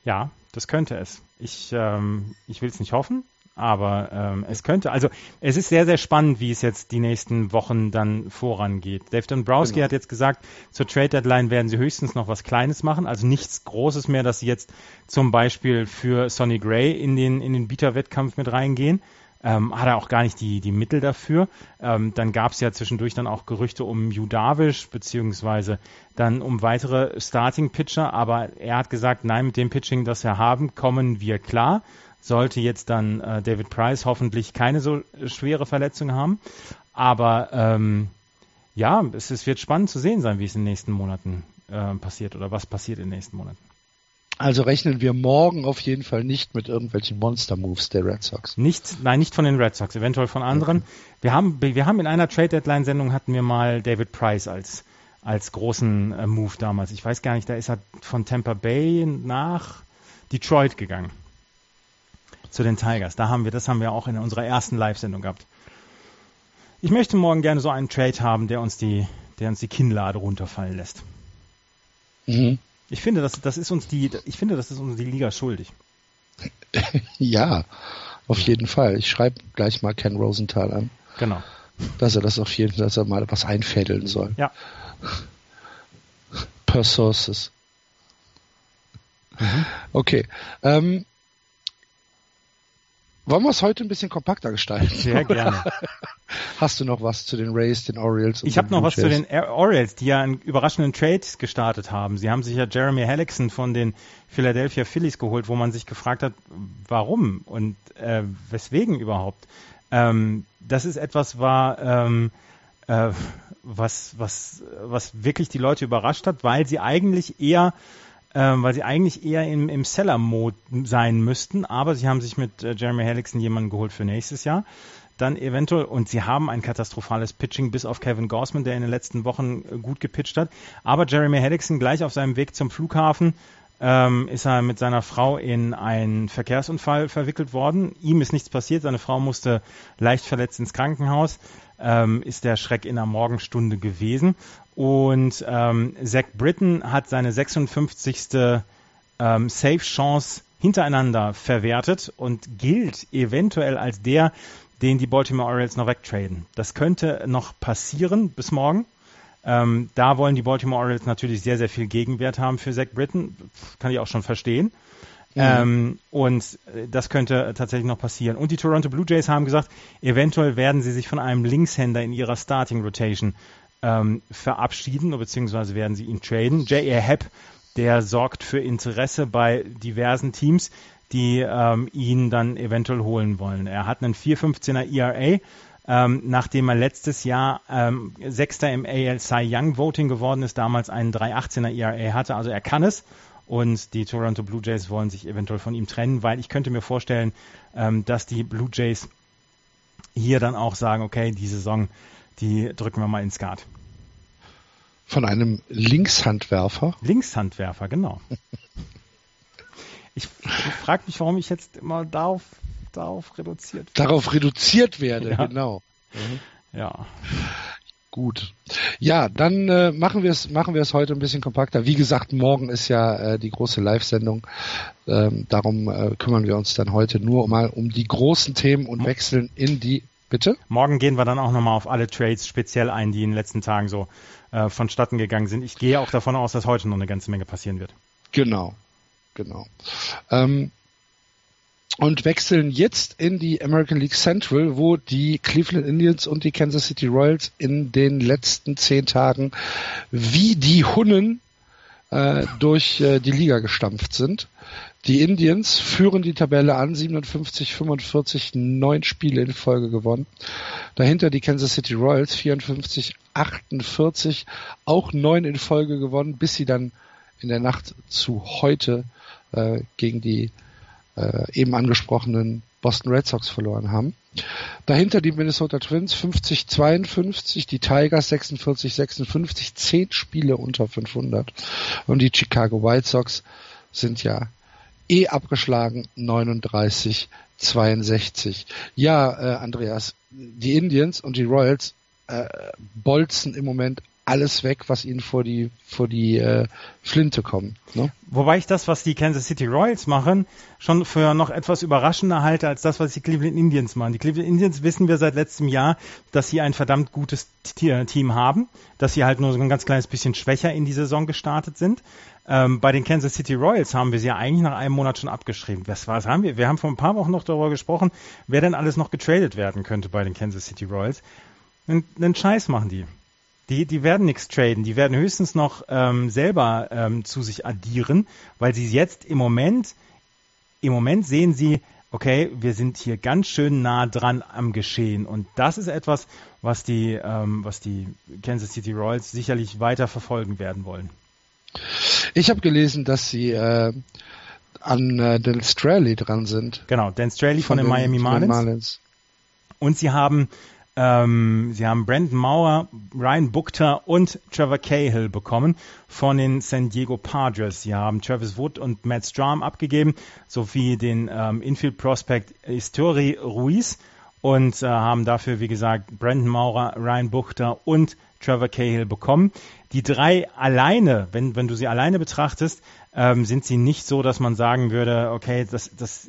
[SPEAKER 3] Ja, das könnte es. Ich, ähm, ich will es nicht hoffen, aber ähm, es könnte. Also es ist sehr, sehr spannend, wie es jetzt die nächsten Wochen dann vorangeht. Dave Dombrowski genau. hat jetzt gesagt, zur Trade Deadline werden sie höchstens noch was Kleines machen, also nichts Großes mehr, dass sie jetzt zum Beispiel für Sonny Gray in den, in den Bieterwettkampf mit reingehen. Ähm, hat er auch gar nicht die, die Mittel dafür. Ähm, dann gab es ja zwischendurch dann auch Gerüchte um Judavish, beziehungsweise dann um weitere Starting-Pitcher, aber er hat gesagt, nein, mit dem Pitching, das wir haben, kommen wir klar. Sollte jetzt dann äh, David Price hoffentlich keine so schwere Verletzung haben. Aber ähm, ja, es, es wird spannend zu sehen sein, wie es in den nächsten Monaten äh, passiert oder was passiert in den nächsten Monaten.
[SPEAKER 2] Also rechnen wir morgen auf jeden Fall nicht mit irgendwelchen Monster-Moves der Red Sox.
[SPEAKER 3] Nicht, nein, nicht von den Red Sox, eventuell von anderen. Okay. Wir haben, wir haben in einer Trade Deadline Sendung hatten wir mal David Price als als großen äh, Move damals. Ich weiß gar nicht, da ist er von Tampa Bay nach Detroit gegangen zu den Tigers. Da haben wir, das haben wir auch in unserer ersten Live-Sendung gehabt. Ich möchte morgen gerne so einen Trade haben, der uns die, der uns die Kinnlade runterfallen lässt. Mhm. Ich finde, das, das ist uns die, ich finde, das ist uns die Liga schuldig.
[SPEAKER 2] ja, auf jeden Fall. Ich schreibe gleich mal Ken Rosenthal an.
[SPEAKER 3] Genau.
[SPEAKER 2] Dass er das auf jeden Fall, dass er mal was einfädeln soll.
[SPEAKER 3] Ja.
[SPEAKER 2] Per Sources. Mhm. Okay. Ähm, wollen wir es heute ein bisschen kompakter gestalten?
[SPEAKER 3] Sehr gerne.
[SPEAKER 2] Hast du noch was zu den Rays, den Orioles?
[SPEAKER 3] ich habe noch was zu den Orioles, die ja einen überraschenden Trade gestartet haben. Sie haben sich ja Jeremy Hellickson von den Philadelphia Phillies geholt, wo man sich gefragt hat, warum und äh, weswegen überhaupt. Ähm, das ist etwas, war, ähm, äh, was, was, was wirklich die Leute überrascht hat, weil sie eigentlich eher ähm, weil sie eigentlich eher im, im Seller-Mode sein müssten, aber sie haben sich mit äh, Jeremy Hellickson jemanden geholt für nächstes Jahr. Dann eventuell, und sie haben ein katastrophales Pitching bis auf Kevin Gossman, der in den letzten Wochen äh, gut gepitcht hat. Aber Jeremy Hellickson gleich auf seinem Weg zum Flughafen ähm, ist er mit seiner Frau in einen Verkehrsunfall verwickelt worden. Ihm ist nichts passiert, seine Frau musste leicht verletzt ins Krankenhaus, ähm, ist der Schreck in der Morgenstunde gewesen. Und ähm, Zach Britton hat seine 56. Ähm, Safe-Chance hintereinander verwertet und gilt eventuell als der, den die Baltimore Orioles noch wegtraden. Das könnte noch passieren bis morgen. Ähm, da wollen die Baltimore Orioles natürlich sehr, sehr viel Gegenwert haben für Zach Britton. Kann ich auch schon verstehen. Mhm. Ähm, und das könnte tatsächlich noch passieren. Und die Toronto Blue Jays haben gesagt, eventuell werden sie sich von einem Linkshänder in ihrer Starting Rotation ähm, verabschieden, beziehungsweise werden sie ihn traden. J.A. Hepp, der sorgt für Interesse bei diversen Teams, die ähm, ihn dann eventuell holen wollen. Er hat einen 4,15er ERA, ähm, nachdem er letztes Jahr ähm, Sechster im AL Cy Young Voting geworden ist, damals einen 3,18er ERA hatte. Also er kann es. Und die Toronto Blue Jays wollen sich eventuell von ihm trennen, weil ich könnte mir vorstellen, ähm, dass die Blue Jays hier dann auch sagen, okay, die Saison die drücken wir mal ins Skat.
[SPEAKER 2] Von einem Linkshandwerfer?
[SPEAKER 3] Linkshandwerfer, genau. ich, ich frage mich, warum ich jetzt immer darauf, darauf reduziert
[SPEAKER 2] werde. Darauf reduziert werde, ja. genau.
[SPEAKER 3] Mhm. Ja.
[SPEAKER 2] Gut. Ja, dann äh, machen wir es machen wir es heute ein bisschen kompakter. Wie gesagt, morgen ist ja äh, die große Live-Sendung. Ähm, darum äh, kümmern wir uns dann heute nur mal um die großen Themen und wechseln in die Bitte?
[SPEAKER 3] Morgen gehen wir dann auch nochmal auf alle Trades speziell ein, die in den letzten Tagen so äh, vonstatten gegangen sind. Ich gehe auch davon aus, dass heute noch eine ganze Menge passieren wird.
[SPEAKER 2] Genau, genau. Ähm, und wechseln jetzt in die American League Central, wo die Cleveland Indians und die Kansas City Royals in den letzten zehn Tagen wie die Hunnen äh, durch äh, die Liga gestampft sind. Die Indians führen die Tabelle an, 57, 45, neun Spiele in Folge gewonnen. Dahinter die Kansas City Royals, 54, 48, auch neun in Folge gewonnen, bis sie dann in der Nacht zu heute äh, gegen die äh, eben angesprochenen Boston Red Sox verloren haben. Dahinter die Minnesota Twins 50, 52, die Tigers 46, 56, zehn Spiele unter 500 und die Chicago White Sox sind ja eh abgeschlagen 39 62. Ja, äh, Andreas, die Indians und die Royals äh, bolzen im Moment alles weg, was ihnen vor die vor die äh, Flinte kommt. Ne?
[SPEAKER 3] Wobei ich das, was die Kansas City Royals machen, schon für noch etwas überraschender halte als das, was die Cleveland Indians machen. Die Cleveland Indians wissen wir seit letztem Jahr, dass sie ein verdammt gutes Team haben, dass sie halt nur so ein ganz kleines bisschen schwächer in die Saison gestartet sind. Ähm, bei den Kansas City Royals haben wir sie ja eigentlich nach einem Monat schon abgeschrieben. Was, was haben wir? Wir haben vor ein paar Wochen noch darüber gesprochen, wer denn alles noch getradet werden könnte bei den Kansas City Royals. Einen, einen Scheiß machen die. Die, die werden nichts traden, die werden höchstens noch ähm, selber ähm, zu sich addieren, weil sie jetzt im Moment, im Moment sehen sie, okay, wir sind hier ganz schön nah dran am Geschehen. Und das ist etwas, was die, ähm, was die Kansas City Royals sicherlich weiter verfolgen werden wollen.
[SPEAKER 2] Ich habe gelesen, dass sie äh, an äh, Dan Straley dran sind.
[SPEAKER 3] Genau, Dan Straley von, von den, Miami Marlins. Marlins. Und sie haben ähm, sie haben Brandon Mauer, Ryan Buchter und Trevor Cahill bekommen von den San Diego Padres. Sie haben Travis Wood und Matt Strom abgegeben, sowie den ähm, Infield Prospect Histori Ruiz und äh, haben dafür, wie gesagt, Brandon Maurer, Ryan Buchter und Trevor Cahill bekommen. Die drei alleine, wenn, wenn du sie alleine betrachtest, ähm, sind sie nicht so, dass man sagen würde, okay, das, das,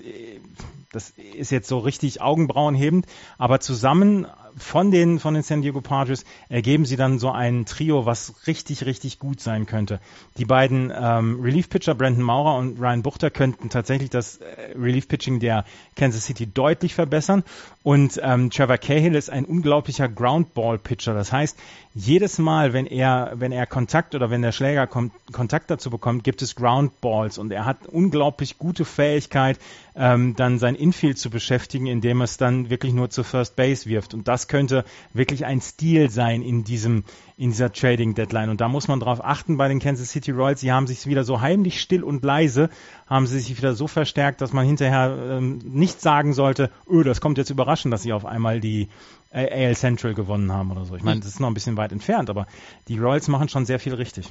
[SPEAKER 3] das ist jetzt so richtig augenbrauenhebend, aber zusammen von den, von den San Diego Padres ergeben sie dann so ein Trio, was richtig, richtig gut sein könnte. Die beiden ähm, Relief-Pitcher, Brandon Maurer und Ryan Buchter, könnten tatsächlich das äh, Relief-Pitching der Kansas City deutlich verbessern. Und ähm, Trevor Cahill ist ein unglaublicher Groundball-Pitcher. Das heißt, jedes Mal, wenn er, wenn er Kontakt oder wenn der Schläger kommt, Kontakt dazu bekommt, gibt es Groundballs und er hat unglaublich gute Fähigkeit, ähm, dann sein Infield zu beschäftigen, indem es dann wirklich nur zur First Base wirft. Und das könnte wirklich ein Stil sein in diesem, in dieser Trading Deadline. Und da muss man darauf achten bei den Kansas City Royals. Sie haben sich wieder so heimlich still und leise, haben sie sich wieder so verstärkt, dass man hinterher ähm, nicht sagen sollte, öh, das kommt jetzt überraschend, dass sie auf einmal die AL Central gewonnen haben oder so. Ich meine, das ist noch ein bisschen weit entfernt, aber die Royals machen schon sehr viel richtig.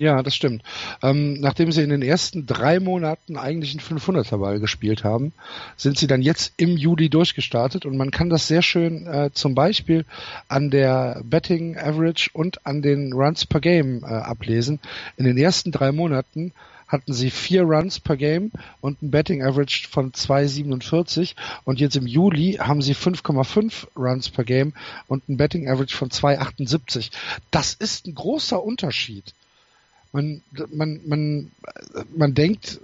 [SPEAKER 2] Ja, das stimmt. Ähm, nachdem sie in den ersten drei Monaten eigentlich einen 500er Ball gespielt haben, sind sie dann jetzt im Juli durchgestartet und man kann das sehr schön äh, zum Beispiel an der Betting Average und an den Runs per Game äh, ablesen. In den ersten drei Monaten hatten sie vier Runs per Game und ein Betting Average von 2,47 und jetzt im Juli haben sie 5,5 Runs per Game und ein Betting Average von 2,78. Das ist ein großer Unterschied man, man, man, man denkt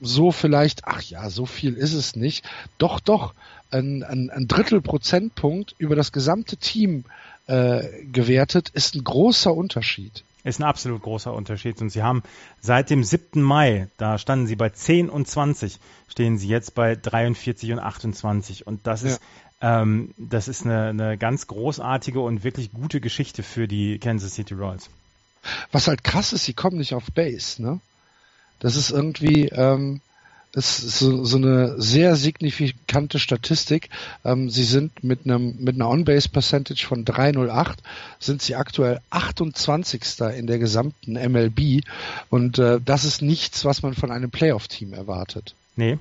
[SPEAKER 2] so vielleicht, ach ja, so viel ist es nicht. Doch, doch, ein, ein, ein Drittel Prozentpunkt über das gesamte Team äh, gewertet ist ein großer Unterschied.
[SPEAKER 3] Ist ein absolut großer Unterschied. Und sie haben seit dem 7. Mai, da standen sie bei 10 und 20, stehen sie jetzt bei 43 und 28. Und das ist, ja. ähm, das ist eine, eine ganz großartige und wirklich gute Geschichte für die Kansas City Royals.
[SPEAKER 2] Was halt krass ist, sie kommen nicht auf Base, ne? Das ist irgendwie, ähm, ist so, so eine sehr signifikante Statistik. Ähm, sie sind mit einem mit einer On-Base Percentage von 308 sind sie aktuell 28. in der gesamten MLB und äh, das ist nichts, was man von einem Playoff-Team erwartet.
[SPEAKER 3] Nee.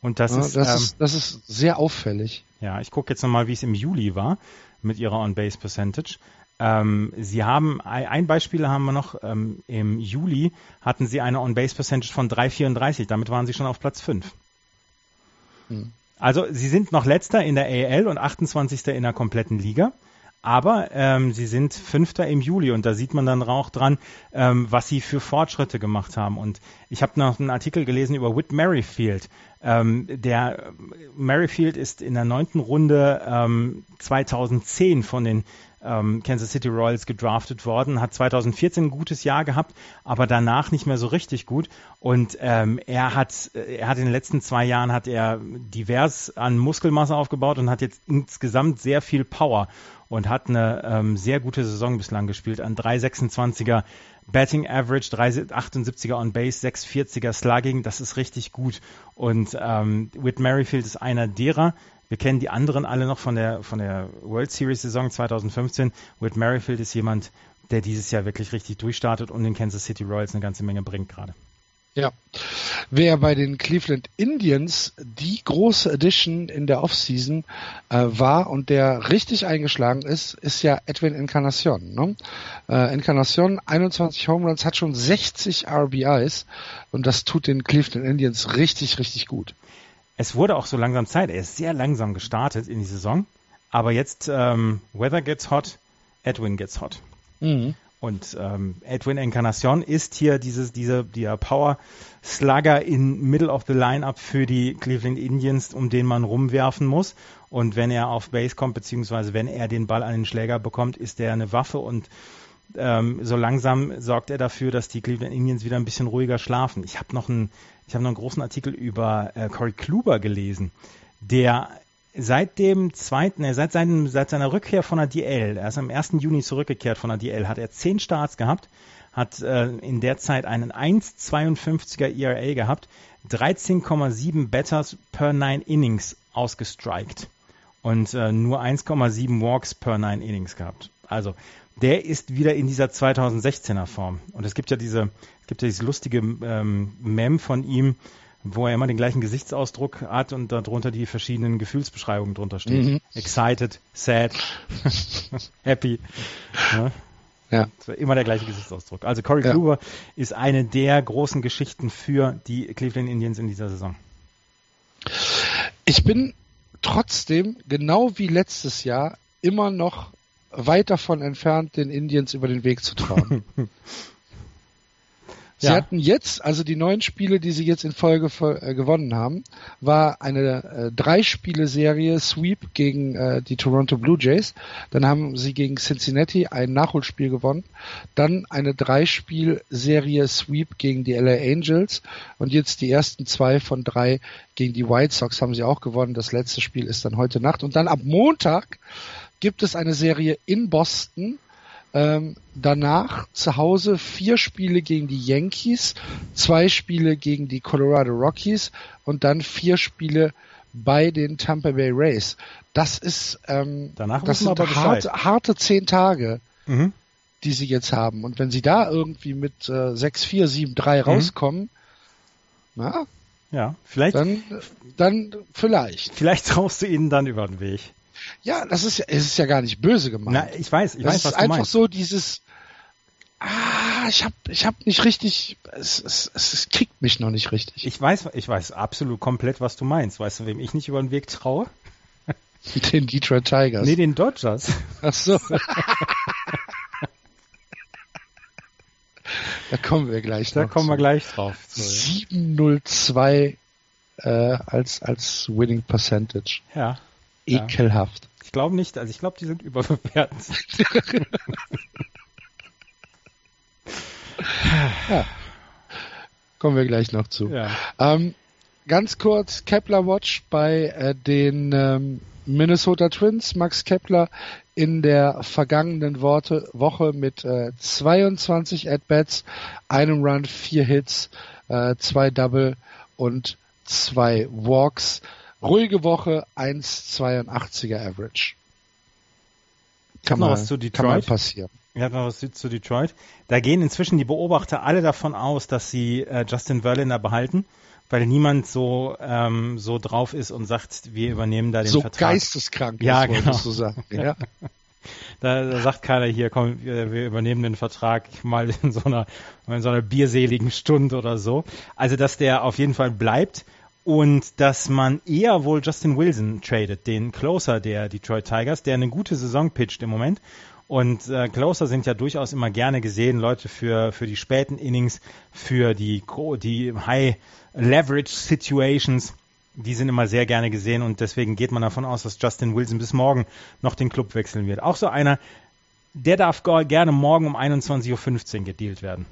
[SPEAKER 3] Und das, ja, ist,
[SPEAKER 2] das ähm, ist das ist sehr auffällig.
[SPEAKER 3] Ja, ich gucke jetzt nochmal, wie es im Juli war mit ihrer On-Base Percentage. Ähm, sie haben, ein Beispiel haben wir noch, ähm, im Juli hatten sie eine On-Base-Percentage von 3,34, damit waren sie schon auf Platz 5. Hm. Also sie sind noch letzter in der AL und 28. in der kompletten Liga. Aber ähm, sie sind Fünfter im Juli und da sieht man dann auch dran, ähm, was sie für Fortschritte gemacht haben. Und ich habe noch einen Artikel gelesen über Whit Merrifield. Ähm, der Merrifield ist in der neunten Runde ähm, 2010 von den ähm, Kansas City Royals gedraftet worden, hat 2014 ein gutes Jahr gehabt, aber danach nicht mehr so richtig gut. Und ähm, er hat, er hat in den letzten zwei Jahren hat er divers an Muskelmasse aufgebaut und hat jetzt insgesamt sehr viel Power und hat eine ähm, sehr gute Saison bislang gespielt an 326er Batting Average, 378er on Base, 640er Slugging, das ist richtig gut. Und ähm, Whit Merrifield ist einer derer, wir kennen die anderen alle noch von der, von der World Series Saison 2015. Whit Merrifield ist jemand, der dieses Jahr wirklich richtig durchstartet und den Kansas City Royals eine ganze Menge bringt gerade.
[SPEAKER 2] Ja. Wer bei den Cleveland Indians die große Edition in der Offseason äh, war und der richtig eingeschlagen ist, ist ja Edwin Encarnacion. Ne? Äh, Encarnacion, 21 Home Runs, hat schon 60 RBIs und das tut den Cleveland Indians richtig, richtig gut.
[SPEAKER 3] Es wurde auch so langsam Zeit. Er ist sehr langsam gestartet in die Saison, aber jetzt ähm, Weather gets hot, Edwin gets hot. Mhm. Und ähm, Edwin Encarnacion ist hier dieses, dieser, dieser Power Slugger in Middle of the Lineup für die Cleveland Indians, um den man rumwerfen muss. Und wenn er auf Base kommt, beziehungsweise wenn er den Ball an den Schläger bekommt, ist er eine Waffe und ähm, so langsam sorgt er dafür, dass die Cleveland Indians wieder ein bisschen ruhiger schlafen. Ich habe noch einen, ich habe noch einen großen Artikel über äh, Corey Kluber gelesen, der seit dem zweiten, äh, seit, seinem, seit seiner Rückkehr von der DL, er ist am 1. Juni zurückgekehrt von der DL, hat er zehn Starts gehabt, hat äh, in der Zeit einen 1,52er ERA gehabt, 13,7 Batters per 9 Innings ausgestrikt und äh, nur 1,7 Walks per 9 Innings gehabt. Also der ist wieder in dieser 2016er Form. Und es gibt ja diese, es gibt ja dieses lustige ähm, Mem von ihm, wo er immer den gleichen Gesichtsausdruck hat und darunter die verschiedenen Gefühlsbeschreibungen drunter stehen. Mhm. Excited, sad, happy. Ja. Ja. Immer der gleiche Gesichtsausdruck. Also Corey ja. Kluber ist eine der großen Geschichten für die Cleveland Indians in dieser Saison.
[SPEAKER 2] Ich bin trotzdem, genau wie letztes Jahr, immer noch weit davon entfernt, den Indians über den Weg zu tragen. Sie ja. hatten jetzt, also die neun Spiele, die sie jetzt in Folge äh, gewonnen haben, war eine äh, Drei-Spiele-Serie Sweep gegen äh, die Toronto Blue Jays. Dann haben sie gegen Cincinnati ein Nachholspiel gewonnen. Dann eine Drei-Spiel-Serie Sweep gegen die LA Angels. Und jetzt die ersten zwei von drei gegen die White Sox haben sie auch gewonnen. Das letzte Spiel ist dann heute Nacht. Und dann ab Montag gibt es eine Serie in Boston ähm, danach zu Hause vier Spiele gegen die Yankees, zwei Spiele gegen die Colorado Rockies und dann vier Spiele bei den Tampa Bay Rays. Das ist ähm,
[SPEAKER 3] Danach
[SPEAKER 2] das
[SPEAKER 3] sind
[SPEAKER 2] aber harte, harte zehn Tage, mhm. die sie jetzt haben. Und wenn sie da irgendwie mit äh, 6, 4, 7, 3 rauskommen, na,
[SPEAKER 3] ja, vielleicht.
[SPEAKER 2] Dann, dann vielleicht.
[SPEAKER 3] Vielleicht traust du ihnen dann über den Weg.
[SPEAKER 2] Ja, das ist ja, es ist ja gar nicht böse gemeint.
[SPEAKER 3] Na, ich weiß, ich
[SPEAKER 2] das
[SPEAKER 3] weiß,
[SPEAKER 2] was ist einfach meinst. so dieses, ah, ich hab, ich hab nicht richtig, es, es, es kickt mich noch nicht richtig.
[SPEAKER 3] Ich weiß, ich weiß absolut komplett, was du meinst. Weißt du, wem ich nicht über den Weg traue?
[SPEAKER 2] Den Detroit Tigers.
[SPEAKER 3] Nee, den Dodgers.
[SPEAKER 2] Ach so. da kommen wir gleich
[SPEAKER 3] Da kommen wir gleich drauf.
[SPEAKER 2] 702 äh, als, als Winning Percentage.
[SPEAKER 3] Ja.
[SPEAKER 2] Ekelhaft.
[SPEAKER 3] Ich glaube nicht, also ich glaube, die sind überbewertet.
[SPEAKER 2] ja. Kommen wir gleich noch zu.
[SPEAKER 3] Ja.
[SPEAKER 2] Ähm, ganz kurz, Kepler Watch bei äh, den ähm, Minnesota Twins. Max Kepler in der vergangenen Worte, Woche mit äh, 22 At-Bats, einem Run, vier Hits, äh, zwei Double und zwei Walks. Ruhige Woche, 1,82er Average.
[SPEAKER 3] Kann mal, was zu Detroit. Kann mal
[SPEAKER 2] passieren.
[SPEAKER 3] Habe noch was zu Detroit. Da gehen inzwischen die Beobachter alle davon aus, dass sie äh, Justin Verlander behalten, weil niemand so so so drauf ist und sagt, wir übernehmen da den
[SPEAKER 2] so
[SPEAKER 3] Vertrag.
[SPEAKER 2] So geisteskrank,
[SPEAKER 3] ja, genau.
[SPEAKER 2] du sagen. Ja.
[SPEAKER 3] Da, da, sagt keiner hier, komm, wir, wir, übernehmen den Vertrag mal in so einer in so einer bierseligen Stunde oder so. Also dass der auf jeden Fall bleibt und dass man eher wohl Justin Wilson tradet, den Closer der Detroit Tigers, der eine gute Saison pitcht im Moment. Und äh, Closer sind ja durchaus immer gerne gesehen, Leute für, für die späten Innings, für die, die High Leverage Situations. Die sind immer sehr gerne gesehen und deswegen geht man davon aus, dass Justin Wilson bis morgen noch den Club wechseln wird. Auch so einer, der darf gerne morgen um 21.15 Uhr gedealt werden.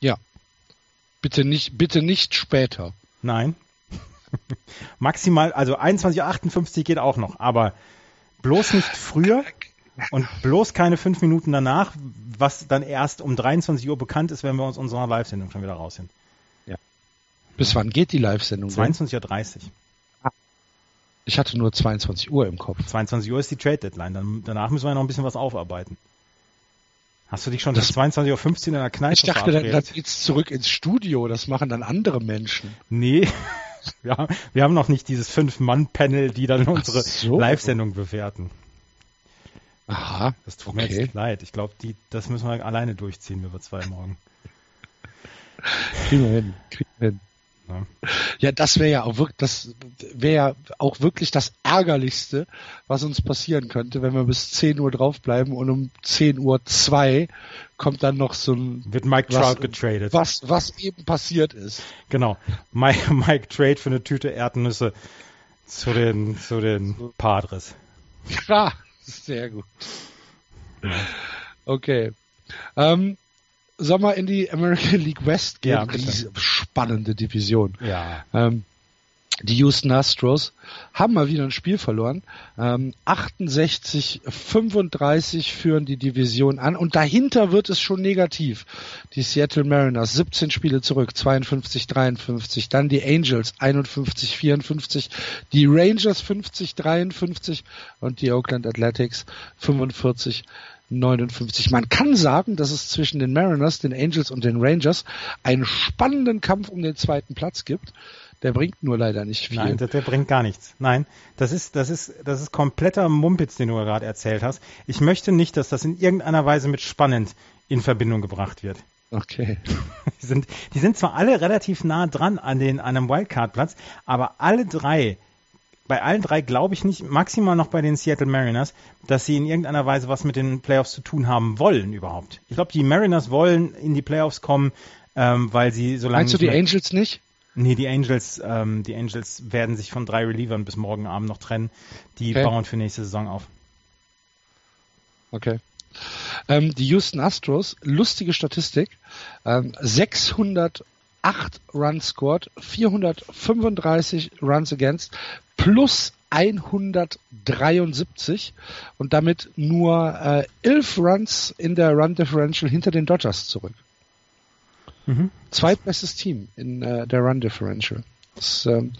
[SPEAKER 2] Ja. Bitte nicht, bitte nicht später.
[SPEAKER 3] Nein, Maximal, also 21.58 geht auch noch, aber bloß nicht früher und bloß keine fünf Minuten danach, was dann erst um 23 Uhr bekannt ist, wenn wir uns unserer Live-Sendung schon wieder raus sind.
[SPEAKER 2] Ja. Bis wann geht die Live-Sendung?
[SPEAKER 3] 22.30 Uhr.
[SPEAKER 2] Ich hatte nur 22 Uhr im Kopf.
[SPEAKER 3] 22 Uhr ist die Trade-Deadline, dann, danach müssen wir noch ein bisschen was aufarbeiten. Hast du dich schon bis 22.15 Uhr in der Kneipe
[SPEAKER 2] Ich dachte, dann, dann geht's zurück ins Studio. Das machen dann andere Menschen.
[SPEAKER 3] Nee. Ja, wir haben noch nicht dieses Fünf-Mann-Panel, die dann unsere so. Live-Sendung bewerten.
[SPEAKER 2] Aha.
[SPEAKER 3] Das tut okay. mir jetzt leid. Ich glaube, das müssen wir alleine durchziehen, wir zwei morgen.
[SPEAKER 2] Kriegen wir hin. Kriegen wir hin. Ja, ja das wäre ja auch wirklich, das wäre ja auch wirklich das Ärgerlichste, was uns passieren könnte, wenn wir bis 10 Uhr draufbleiben und um 10 Uhr 2 kommt dann noch so ein
[SPEAKER 3] wird Mike was, Trout getradet.
[SPEAKER 2] Was, was eben passiert ist.
[SPEAKER 3] Genau. Mike, Mike Trade für eine Tüte Erdnüsse zu den, zu den Padres.
[SPEAKER 2] Ja, sehr gut. Okay. Ähm, Sollen wir in die American League West gehen?
[SPEAKER 3] Ja,
[SPEAKER 2] Diese spannende Division.
[SPEAKER 3] Ja.
[SPEAKER 2] Ähm, die Houston Astros haben mal wieder ein Spiel verloren. Ähm, 68, 35 führen die Division an und dahinter wird es schon negativ. Die Seattle Mariners 17 Spiele zurück, 52, 53. Dann die Angels 51, 54. Die Rangers 50, 53 und die Oakland Athletics 45, 59. Man kann sagen, dass es zwischen den Mariners, den Angels und den Rangers einen spannenden Kampf um den zweiten Platz gibt. Der bringt nur leider nicht viel.
[SPEAKER 3] Nein, der, der bringt gar nichts. Nein, das ist, das ist, das ist kompletter Mumpitz, den du gerade erzählt hast. Ich möchte nicht, dass das in irgendeiner Weise mit spannend in Verbindung gebracht wird.
[SPEAKER 2] Okay.
[SPEAKER 3] Die sind, die sind zwar alle relativ nah dran an den, an einem Wildcard-Platz, aber alle drei bei allen drei glaube ich nicht, maximal noch bei den Seattle Mariners, dass sie in irgendeiner Weise was mit den Playoffs zu tun haben wollen überhaupt. Ich glaube, die Mariners wollen in die Playoffs kommen, ähm, weil sie so lange.
[SPEAKER 2] Meinst du die Angels nicht?
[SPEAKER 3] Nee, die Angels, ähm, die Angels werden sich von drei Relievern bis morgen Abend noch trennen. Die okay. bauen für nächste Saison auf.
[SPEAKER 2] Okay. Ähm, die Houston Astros, lustige Statistik, ähm, 608 Runs scored, 435 Runs against, plus 173 und damit nur äh, 11 Runs in der Run Differential hinter den Dodgers zurück. Mhm. Zweitbestes Team in äh, der Run Differential. Das ist ähm,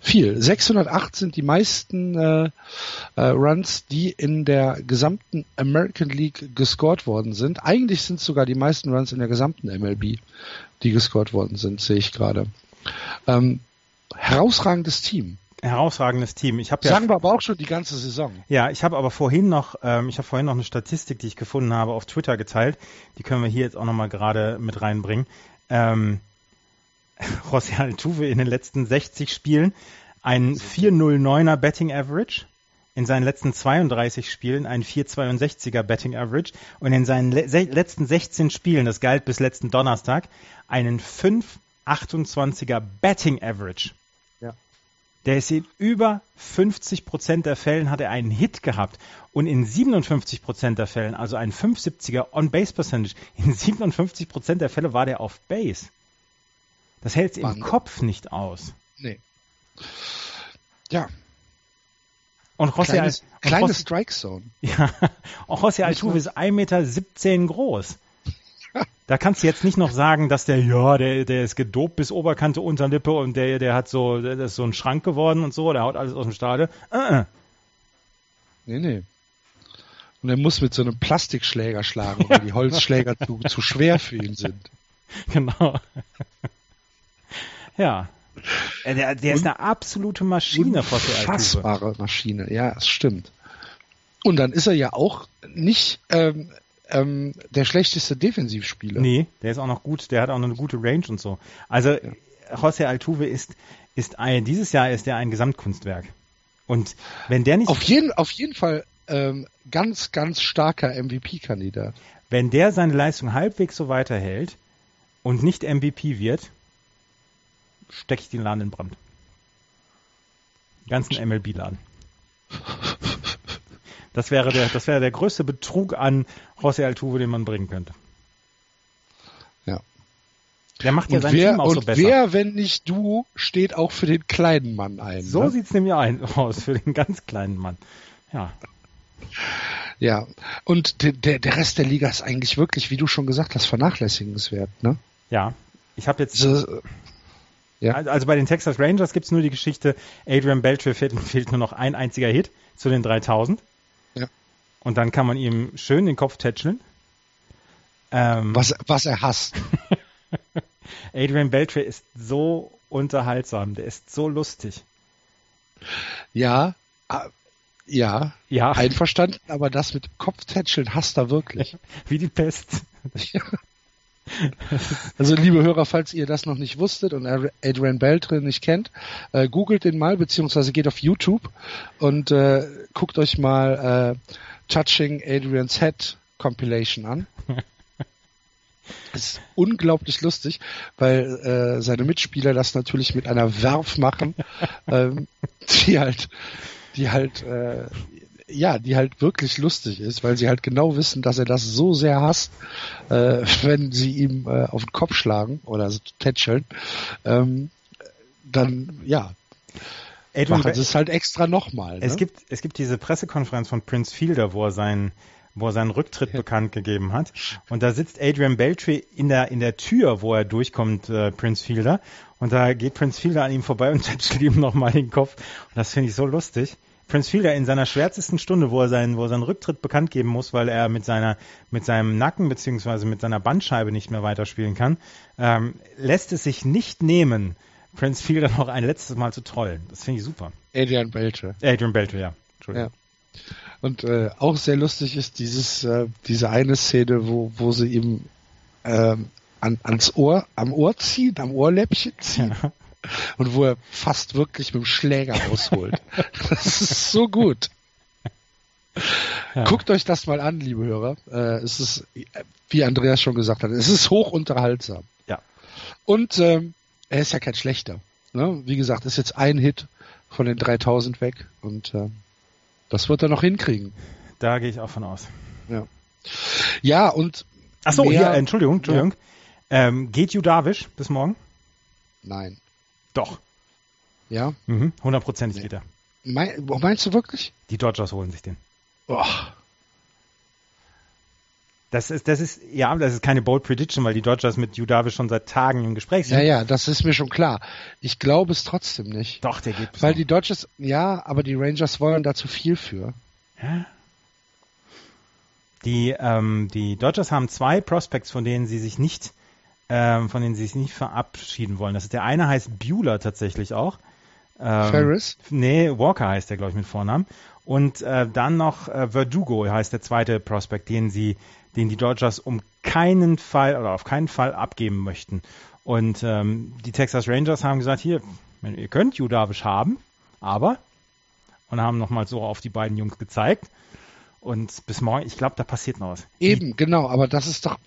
[SPEAKER 2] viel. 608 sind die meisten äh, äh, Runs, die in der gesamten American League gescored worden sind. Eigentlich sind es sogar die meisten Runs in der gesamten MLB, die gescored worden sind, sehe ich gerade. Ähm, herausragendes Team
[SPEAKER 3] herausragendes Team. Ich habe
[SPEAKER 2] ja, Sagen wir aber auch schon die ganze Saison.
[SPEAKER 3] Ja, ich habe aber vorhin noch, ähm, ich habe vorhin noch eine Statistik, die ich gefunden habe, auf Twitter geteilt. Die können wir hier jetzt auch nochmal gerade mit reinbringen. Ähm, José Altuve in den letzten 60 Spielen ein 409er Betting Average. In seinen letzten 32 Spielen ein 462er Betting Average und in seinen le letzten 16 Spielen, das galt bis letzten Donnerstag, einen 528er Betting Average. Der ist in über 50 Prozent der Fällen hat er einen Hit gehabt und in 57 Prozent der Fällen, also ein 570er On-Base-Percentage, in 57 Prozent der Fälle war der auf Base. Das hält es im Kopf nicht aus.
[SPEAKER 2] Nee. Ja.
[SPEAKER 3] Und José
[SPEAKER 2] kleines, Al kleine Strike Zone.
[SPEAKER 3] Ja. Und José Altuve ist 1,17 Meter groß. Da kannst du jetzt nicht noch sagen, dass der, ja, der, der ist gedopt bis Oberkante Unterlippe und der, der hat so, der ist so ein Schrank geworden und so, der haut alles aus dem Stade. Uh -uh.
[SPEAKER 2] Nee, nee. Und er muss mit so einem Plastikschläger schlagen, weil die Holzschläger zu, zu schwer für ihn sind.
[SPEAKER 3] Genau. ja. Der, der ist eine absolute Maschine,
[SPEAKER 2] Frau Fassbare Maschine, ja, es stimmt. Und dann ist er ja auch nicht ähm, ähm, der schlechteste Defensivspieler.
[SPEAKER 3] Nee, der ist auch noch gut, der hat auch noch eine gute Range und so. Also ja. José Altuve ist, ist ein, dieses Jahr ist er ein Gesamtkunstwerk. Und wenn der nicht.
[SPEAKER 2] Auf jeden, auf jeden Fall ähm, ganz, ganz starker MVP-Kandidat.
[SPEAKER 3] Wenn der seine Leistung halbwegs so weiterhält und nicht MVP wird, stecke ich den Laden in Brand. Den ganzen MLB-Laden. Das wäre der, das wäre der größte Betrug an José Altuve, den man bringen könnte.
[SPEAKER 2] Ja.
[SPEAKER 3] Der macht ja sein
[SPEAKER 2] wer,
[SPEAKER 3] Team auch so
[SPEAKER 2] und
[SPEAKER 3] besser.
[SPEAKER 2] Wer, wenn nicht du, steht auch für den kleinen Mann ein.
[SPEAKER 3] So
[SPEAKER 2] ne?
[SPEAKER 3] sieht's nämlich ein, aus, für den ganz kleinen Mann. Ja.
[SPEAKER 2] Ja, und der, der Rest der Liga ist eigentlich wirklich, wie du schon gesagt hast, vernachlässigenswert, ne?
[SPEAKER 3] Ja. Ich habe jetzt. Also, ja. also bei den Texas Rangers gibt's nur die Geschichte, Adrian Beltre fehlt, fehlt nur noch ein einziger Hit zu den 3000. Und dann kann man ihm schön den Kopf tätscheln. Ähm,
[SPEAKER 2] was, was er hasst.
[SPEAKER 3] Adrian Beltre ist so unterhaltsam, der ist so lustig.
[SPEAKER 2] Ja, ah, ja,
[SPEAKER 3] Ja,
[SPEAKER 2] einverstanden, aber das mit Kopftätscheln hasst er wirklich.
[SPEAKER 3] wie die Pest.
[SPEAKER 2] Also liebe Hörer, falls ihr das noch nicht wusstet und Adrian Beltre nicht kennt, äh, googelt den mal, beziehungsweise geht auf YouTube und äh, guckt euch mal äh, Touching Adrian's Head Compilation an. ist unglaublich lustig, weil äh, seine Mitspieler das natürlich mit einer Werf machen, ähm, die halt, die halt, äh, ja, die halt wirklich lustig ist, weil sie halt genau wissen, dass er das so sehr hasst, äh, wenn sie ihm äh, auf den Kopf schlagen oder tätscheln, ähm, dann ja, Machen sie es halt extra nochmal. Ne?
[SPEAKER 3] Es gibt, es gibt diese Pressekonferenz von Prince Fielder, wo er seinen, wo er seinen Rücktritt bekannt gegeben hat. Und da sitzt Adrian Beltre in der, in der Tür, wo er durchkommt, äh, Prince Fielder. Und da geht Prince Fielder an ihm vorbei und tätschelt ihm nochmal den Kopf. Und das finde ich so lustig. Prince Fielder in seiner schwärzesten Stunde, wo er seinen, wo er seinen Rücktritt bekannt geben muss, weil er mit seiner, mit seinem Nacken beziehungsweise mit seiner Bandscheibe nicht mehr weiterspielen kann, ähm, lässt es sich nicht nehmen, Prince Fielder noch ein letztes Mal zu trollen. Das finde ich super.
[SPEAKER 2] Adrian Beltre.
[SPEAKER 3] Adrian Beltre, ja. Entschuldigung.
[SPEAKER 2] Ja. Und äh, auch sehr lustig ist dieses, äh, diese eine Szene, wo, wo sie ihm ähm, an, ans Ohr, am Ohr ziehen, am Ohrläppchen ziehen.
[SPEAKER 3] Ja.
[SPEAKER 2] Und wo er fast wirklich mit dem Schläger ausholt. das ist so gut.
[SPEAKER 3] Ja.
[SPEAKER 2] Guckt euch das mal an, liebe Hörer. Äh, es ist, äh, wie Andreas schon gesagt hat, es ist hoch unterhaltsam.
[SPEAKER 3] Ja.
[SPEAKER 2] Und ähm, er ist ja kein schlechter. Ne? Wie gesagt, ist jetzt ein Hit von den 3000 weg und äh, das wird er noch hinkriegen.
[SPEAKER 3] Da gehe ich auch von aus.
[SPEAKER 2] Ja, und
[SPEAKER 3] Ach so,
[SPEAKER 2] Mehr-
[SPEAKER 3] hier, Entschuldigung, Entschuldigung. Ähm, geht Judavish bis morgen?
[SPEAKER 2] nein.
[SPEAKER 3] Doch.
[SPEAKER 2] Ja?
[SPEAKER 3] Mhm. Hundertprozentig
[SPEAKER 2] Nee.
[SPEAKER 3] geht er.
[SPEAKER 2] Mein, meinst du wirklich?
[SPEAKER 3] Die Dodgers holen sich den.
[SPEAKER 2] Oh,
[SPEAKER 3] Das ist, das ist, ja, das ist keine Bold Prediction, weil die Dodgers mit Judavish schon seit Tagen im Gespräch sind.
[SPEAKER 2] ja, ja, das ist mir schon klar. Ich glaube es trotzdem nicht.
[SPEAKER 3] Doch, der geht
[SPEAKER 2] Weil die Dodgers, ja, aber die Rangers wollen da zu viel für.
[SPEAKER 3] Ja. Die, ähm, die Dodgers haben zwei Prospects, von denen sie sich nicht, ähm, von denen sie sich nicht verabschieden wollen. Das ist der eine heißt Bueller tatsächlich auch. Ähm,
[SPEAKER 2] Ferris?
[SPEAKER 3] Nee, Walker heißt der, glaube ich, mit Vornamen. Und äh, dann noch äh, Verdugo heißt der zweite Prospect, den sie, den die Dodgers um keinen Fall oder auf keinen Fall abgeben möchten. Und ähm, die Texas Rangers haben gesagt, hier, ihr könnt Judavish haben, aber und haben nochmal so auf die beiden Jungs gezeigt. Und bis morgen, ich glaube, da passiert noch was.
[SPEAKER 2] Eben, genau, aber das ist doch.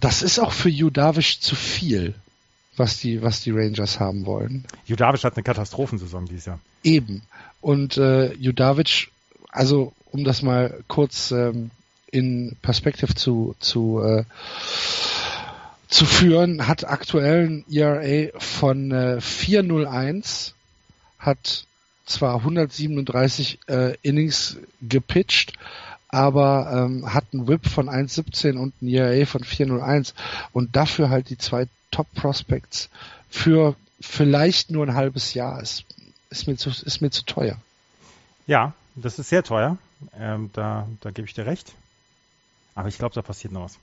[SPEAKER 2] Das ist auch für Judavish zu viel, was die, was die Rangers haben wollen.
[SPEAKER 3] Judavish hat eine Katastrophensaison dieses Jahr.
[SPEAKER 2] Eben. Und äh, Judavic, also um das mal kurz ähm, in Perspektive zu, zu, äh, zu führen, hat aktuell ein ERA von äh, 401, hat zwar 137 äh, Innings gepitcht, aber ähm, hat einen Whip von 1,17 und ein ERA von 401 und dafür halt die zwei Top Prospects für vielleicht nur ein halbes Jahr ist, ist mir zu, ist mir zu teuer.
[SPEAKER 3] Ja, das ist sehr teuer. Ähm, da, da gebe ich dir recht. Aber ich glaube, da passiert noch was.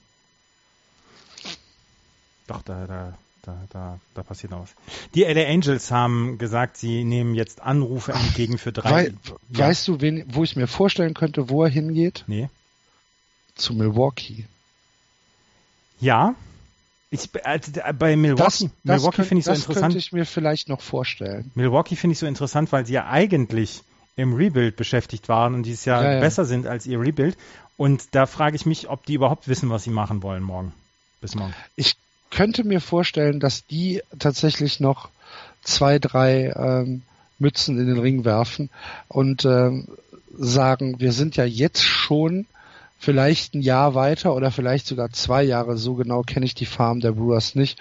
[SPEAKER 3] Doch, da, da, da, da, da passiert noch was. Die LA Angels haben gesagt, sie nehmen jetzt Anrufe entgegen für drei.
[SPEAKER 2] Wei
[SPEAKER 3] Ja.
[SPEAKER 2] Weißt du, wen, wo ich mir vorstellen könnte, wo er hingeht?
[SPEAKER 3] Nee.
[SPEAKER 2] Zu Milwaukee.
[SPEAKER 3] Ja. Ich, also, bei Milwaukee, Milwaukee finde ich so
[SPEAKER 2] das
[SPEAKER 3] interessant.
[SPEAKER 2] könnte ich mir vielleicht noch vorstellen.
[SPEAKER 3] Milwaukee finde ich so interessant, weil sie ja eigentlich im Rebuild beschäftigt waren und dieses Jahr
[SPEAKER 2] Ja, ja.
[SPEAKER 3] besser sind als ihr Rebuild. Und da frage ich mich, ob die überhaupt wissen, was sie machen wollen morgen. Bis morgen.
[SPEAKER 2] Ich könnte mir vorstellen, dass die tatsächlich noch zwei, drei ähm, Mützen in den Ring werfen und ähm, sagen, wir sind ja jetzt schon vielleicht ein Jahr weiter oder vielleicht sogar zwei Jahre, so genau kenne ich die Farm der Brewers nicht,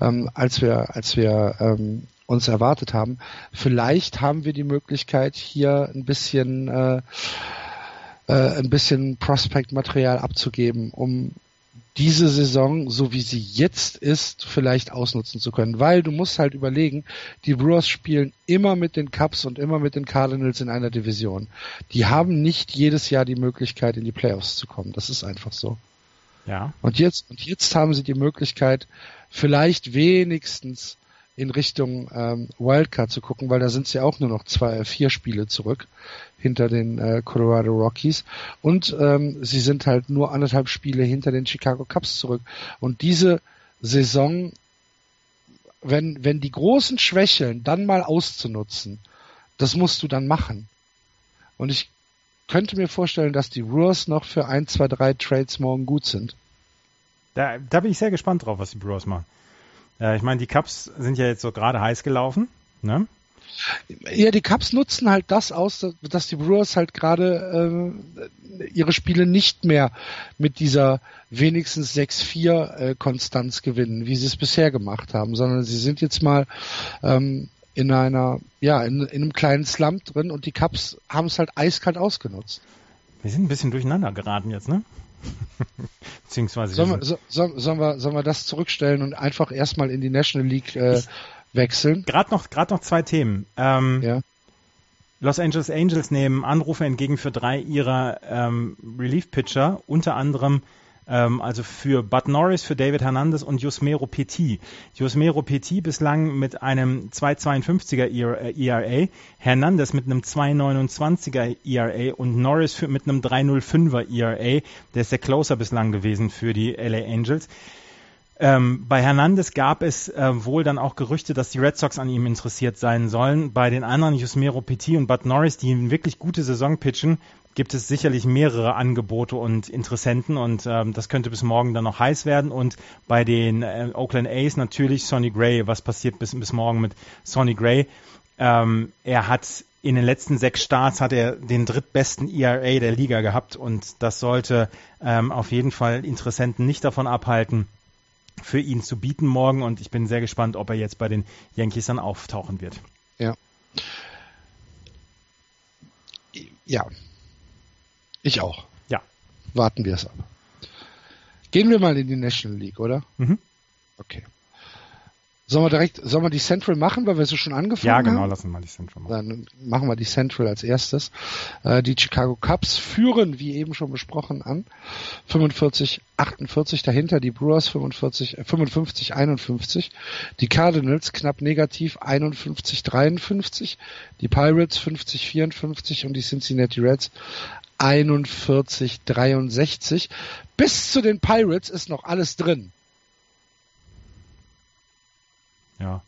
[SPEAKER 2] ähm, als wir, als wir ähm, uns erwartet haben. Vielleicht haben wir die Möglichkeit, hier ein bisschen äh, äh, ein bisschen Prospect-Material abzugeben, um diese Saison, so wie sie jetzt ist, vielleicht ausnutzen zu können. Weil du musst halt überlegen, die Brewers spielen immer mit den Cubs und immer mit den Cardinals in einer Division. Die haben nicht jedes Jahr die Möglichkeit, in die Playoffs zu kommen. Das ist einfach so.
[SPEAKER 3] Ja.
[SPEAKER 2] Und jetzt, und jetzt haben sie die Möglichkeit, vielleicht wenigstens in Richtung ähm, Wildcard zu gucken, weil da sind sie auch nur noch zwei, vier Spiele zurück hinter den äh, Colorado Rockies und ähm, sie sind halt nur anderthalb Spiele hinter den Chicago Cubs zurück. Und diese Saison, wenn, wenn die großen schwächeln, dann mal auszunutzen, das musst du dann machen. Und ich könnte mir vorstellen, dass die Brewers noch für ein, zwei, drei Trades morgen gut sind.
[SPEAKER 3] Da, da bin ich sehr gespannt drauf, was die Brewers machen. Äh, ich meine, die Cups sind ja jetzt so gerade heiß gelaufen. Ne?
[SPEAKER 2] Ja, die Cubs nutzen halt das aus, dass die Brewers halt gerade äh, ihre Spiele nicht mehr mit dieser wenigstens 6-4 äh, Konstanz gewinnen, wie sie es bisher gemacht haben, sondern sie sind jetzt mal ähm, in einer, ja, in, in einem kleinen Slump drin und die Cubs haben es halt eiskalt ausgenutzt.
[SPEAKER 3] Wir sind ein bisschen durcheinander geraten jetzt, ne? Beziehungsweise.
[SPEAKER 2] Sollen wir, so, so, sollen, wir, sollen wir das zurückstellen und einfach erstmal in die National League äh, wechseln?
[SPEAKER 3] Gerade noch, gerade noch zwei Themen. Ähm,
[SPEAKER 2] Ja.
[SPEAKER 3] Los Angeles Angels nehmen Anrufe entgegen für drei ihrer ähm, Relief-Pitcher, unter anderem also für Bud Norris, für David Hernandez und Yusmero Petit. Yusmero Petit bislang mit einem 2,52er ERA, E Hernandez mit einem 2,29er ERA und Norris für, mit einem 3,05er ERA. Der ist der Closer bislang gewesen für die LA Angels. Ähm, bei Hernandez gab es äh, wohl dann auch Gerüchte, dass die Red Sox an ihm interessiert sein sollen. Bei den anderen, Yusmero Petit und Bud Norris, die eine wirklich gute Saison pitchen, gibt es sicherlich mehrere Angebote und Interessenten und ähm, das könnte bis morgen dann noch heiß werden. Und bei den äh, Oakland A's natürlich Sonny Gray. Was passiert bis, bis morgen mit Sonny Gray? Ähm, er hat in den letzten sechs Starts hat er den drittbesten ERA der Liga gehabt und das sollte ähm, auf jeden Fall Interessenten nicht davon abhalten, für ihn zu bieten morgen und ich bin sehr gespannt, ob er jetzt bei den Yankees dann auftauchen wird.
[SPEAKER 2] Ja. Ja. Ich auch.
[SPEAKER 3] Ja.
[SPEAKER 2] Warten wir es ab. Gehen wir mal in die National League, oder?
[SPEAKER 3] Mhm.
[SPEAKER 2] Okay. Sollen wir direkt, sollen wir die Central machen, weil wir so schon angefangen
[SPEAKER 3] Ja,
[SPEAKER 2] haben?
[SPEAKER 3] genau, lassen wir mal die Central machen.
[SPEAKER 2] Dann machen wir die Central als erstes. Äh, die Chicago Cubs führen, wie eben schon besprochen, an 45, 48 dahinter, die Brewers 45, äh, 55, 51, die Cardinals knapp negativ 51, 53, die Pirates 50, 54 und die Cincinnati Reds 41, 63. Bis zu den Pirates ist noch alles drin
[SPEAKER 3] Ja.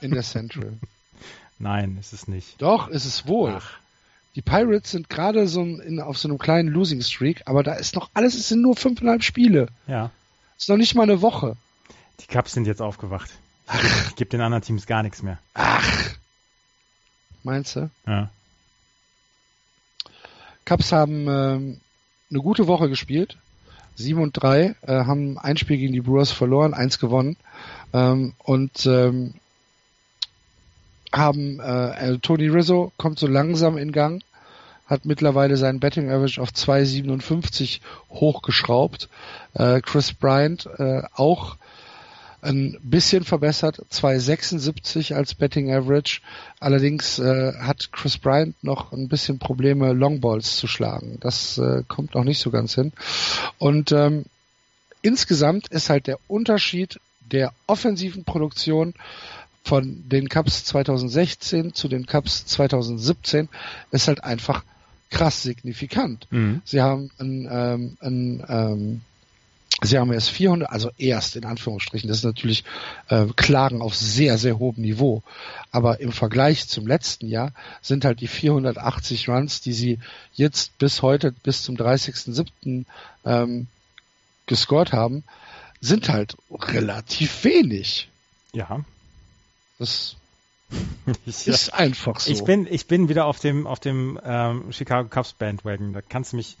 [SPEAKER 2] in der Central.
[SPEAKER 3] Nein, ist es nicht.
[SPEAKER 2] Doch, ist es wohl. Die Pirates sind gerade so in, auf so einem kleinen Losing Streak, aber da ist noch alles, es sind nur fünfeinhalb Spiele.
[SPEAKER 3] Ja.
[SPEAKER 2] Ist noch nicht mal eine Woche.
[SPEAKER 3] Die Cubs sind jetzt aufgewacht. Ich gebe den anderen Teams gar nichts mehr.
[SPEAKER 2] Ach. Meinst du?
[SPEAKER 3] Ja.
[SPEAKER 2] Cubs haben ähm, eine gute Woche gespielt. 7 und 3, äh, haben ein Spiel gegen die Brewers verloren, eins gewonnen. Ähm, und ähm, haben äh, Tony Rizzo kommt so langsam in Gang, hat mittlerweile seinen Betting Average auf 2,57 hochgeschraubt. Äh, Chris Bryant äh, auch ein bisschen verbessert, 2,76 als Betting Average. Allerdings äh, hat Chris Bryant noch ein bisschen Probleme, Longballs zu schlagen. Das äh, kommt noch nicht so ganz hin. Und ähm, insgesamt ist halt der Unterschied der offensiven Produktion von den Cups 2016 zu den Cups 2017 ist halt einfach krass signifikant.
[SPEAKER 3] Mhm.
[SPEAKER 2] Sie haben ein, ähm, ein ähm, Sie haben erst 400, also erst in Anführungsstrichen, das ist natürlich äh, Klagen auf sehr, sehr hohem Niveau. Aber im Vergleich zum letzten Jahr sind halt die 480 Runs, die sie jetzt bis heute, bis zum 30.07. Ähm, gescored haben, sind halt relativ wenig.
[SPEAKER 3] Ja.
[SPEAKER 2] Das
[SPEAKER 3] Ich,
[SPEAKER 2] ist einfach so.
[SPEAKER 3] ich bin, ich bin wieder auf dem, auf dem ähm, Chicago Cubs Bandwagon. Da kannst du mich,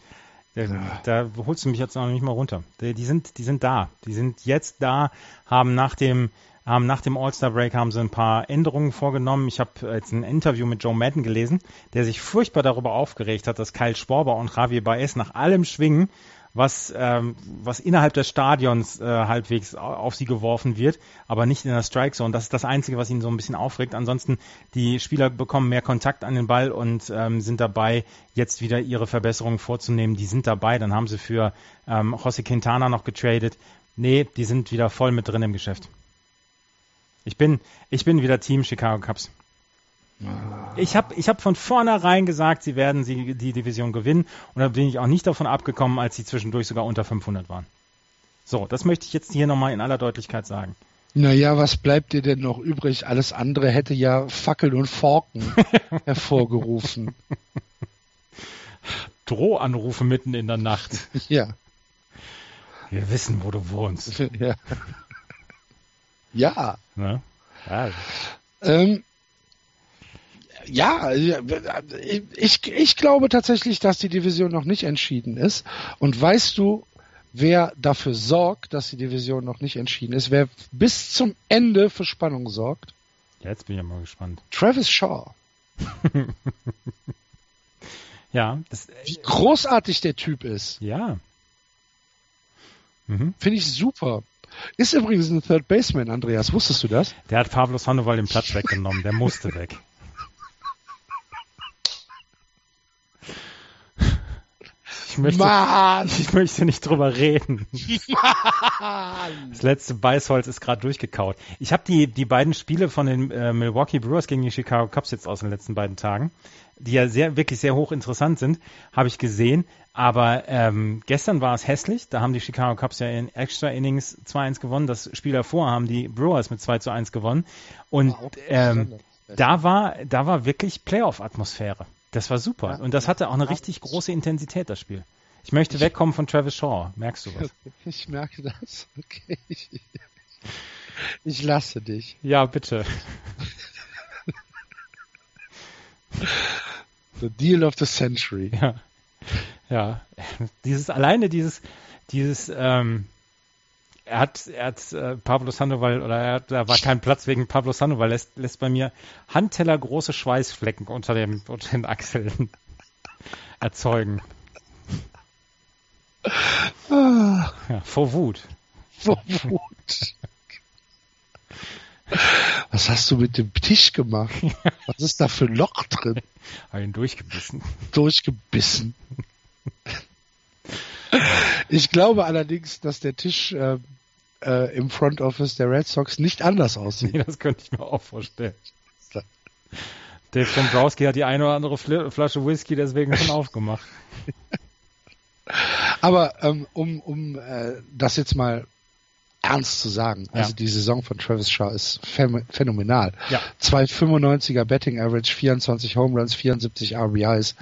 [SPEAKER 3] da, da holst du mich jetzt noch nicht mal runter. Die, sind, die sind da. Die sind jetzt da, haben nach dem, haben nach dem All-Star Break haben sie ein paar Änderungen vorgenommen. Ich habe jetzt ein Interview mit Joe Madden gelesen, der sich furchtbar darüber aufgeregt hat, dass Kyle Schwarber und Javier Baez nach allem Schwingen was, ähm, was innerhalb des Stadions äh, halbwegs auf sie geworfen wird, aber nicht in der Strike Zone. Das ist das Einzige, was ihn so ein bisschen aufregt. Ansonsten, die Spieler bekommen mehr Kontakt an den Ball und ähm, sind dabei, jetzt wieder ihre Verbesserungen vorzunehmen. Die sind dabei. Dann haben sie für ähm, José Quintana noch getradet. Nee, die sind wieder voll mit drin im Geschäft. Ich bin, ich bin wieder Team Chicago Cubs. Ich habe ich hab von vornherein gesagt, sie werden sie, die Division gewinnen und da bin ich auch nicht davon abgekommen, als sie zwischendurch sogar unter 500 waren. So, das möchte ich jetzt hier nochmal in aller Deutlichkeit sagen.
[SPEAKER 2] Naja, was bleibt dir denn noch übrig? Alles andere hätte ja Fackeln und Forken hervorgerufen.
[SPEAKER 3] Drohanrufe mitten in der Nacht.
[SPEAKER 2] Ja.
[SPEAKER 3] Wir wissen, wo du wohnst.
[SPEAKER 2] Ja. Ja.
[SPEAKER 3] Ne? ja.
[SPEAKER 2] Ähm, ja, ich, ich glaube tatsächlich, dass die Division noch nicht entschieden ist. Und weißt du, wer dafür sorgt, dass die Division noch nicht entschieden ist? Wer bis zum Ende für Spannung sorgt?
[SPEAKER 3] Jetzt bin ich mal gespannt.
[SPEAKER 2] Travis Shaw.
[SPEAKER 3] ja, das,
[SPEAKER 2] wie großartig der Typ ist.
[SPEAKER 3] Ja.
[SPEAKER 2] Mhm. Finde ich super. Ist übrigens ein Third Baseman, Andreas. Wusstest du das?
[SPEAKER 3] Der hat Pablo Sandoval den Platz weggenommen. Der musste weg. Ich möchte,
[SPEAKER 2] Mann!
[SPEAKER 3] ich möchte nicht drüber reden. Mann! Das letzte Beißholz ist gerade durchgekaut. Ich habe die, die beiden Spiele von den äh, Milwaukee Brewers gegen die Chicago Cubs jetzt aus den letzten beiden Tagen, die ja sehr, wirklich sehr hoch interessant sind, habe ich gesehen. Aber ähm, gestern war es hässlich. Da haben die Chicago Cubs ja in Extra Innings 2-1 gewonnen. Das Spiel davor haben die Brewers mit 2 1 gewonnen. Und ähm, da war, da war wirklich Playoff-Atmosphäre. Das war super. Ja, und das hatte auch eine richtig große Intensität, das Spiel. Ich möchte wegkommen von Travis Shaw. Merkst du was?
[SPEAKER 2] Ich merke das. Okay. Ich lasse dich.
[SPEAKER 3] Ja, bitte.
[SPEAKER 2] The Deal of the Century.
[SPEAKER 3] Ja. Ja. Dieses, alleine dieses, dieses, ähm, er hat, er hat äh, Pablo Sandoval oder er hat, da war kein Platz wegen Pablo Sandoval, lässt, lässt bei mir Handteller große Schweißflecken unter, dem, unter den Achseln erzeugen.
[SPEAKER 2] Ah.
[SPEAKER 3] Ja, vor Wut.
[SPEAKER 2] Vor Wut. Was hast du mit dem Tisch gemacht? Was ist da für ein Loch drin?
[SPEAKER 3] Hab ihn durchgebissen.
[SPEAKER 2] Durchgebissen. Ich glaube allerdings, dass der Tisch äh, äh, im Front Office der Red Sox nicht anders aussieht.
[SPEAKER 3] Nee, das könnte ich mir auch vorstellen. Dave Dombrowski hat die eine oder andere Fl Flasche Whisky deswegen schon aufgemacht.
[SPEAKER 2] Aber ähm, um, um äh, das jetzt mal ernst zu sagen, also ja. die Saison von Travis Shaw ist phänomenal.
[SPEAKER 3] Ja.
[SPEAKER 2] 2,95er Betting Average, 24 Home Runs, 74 RBIs.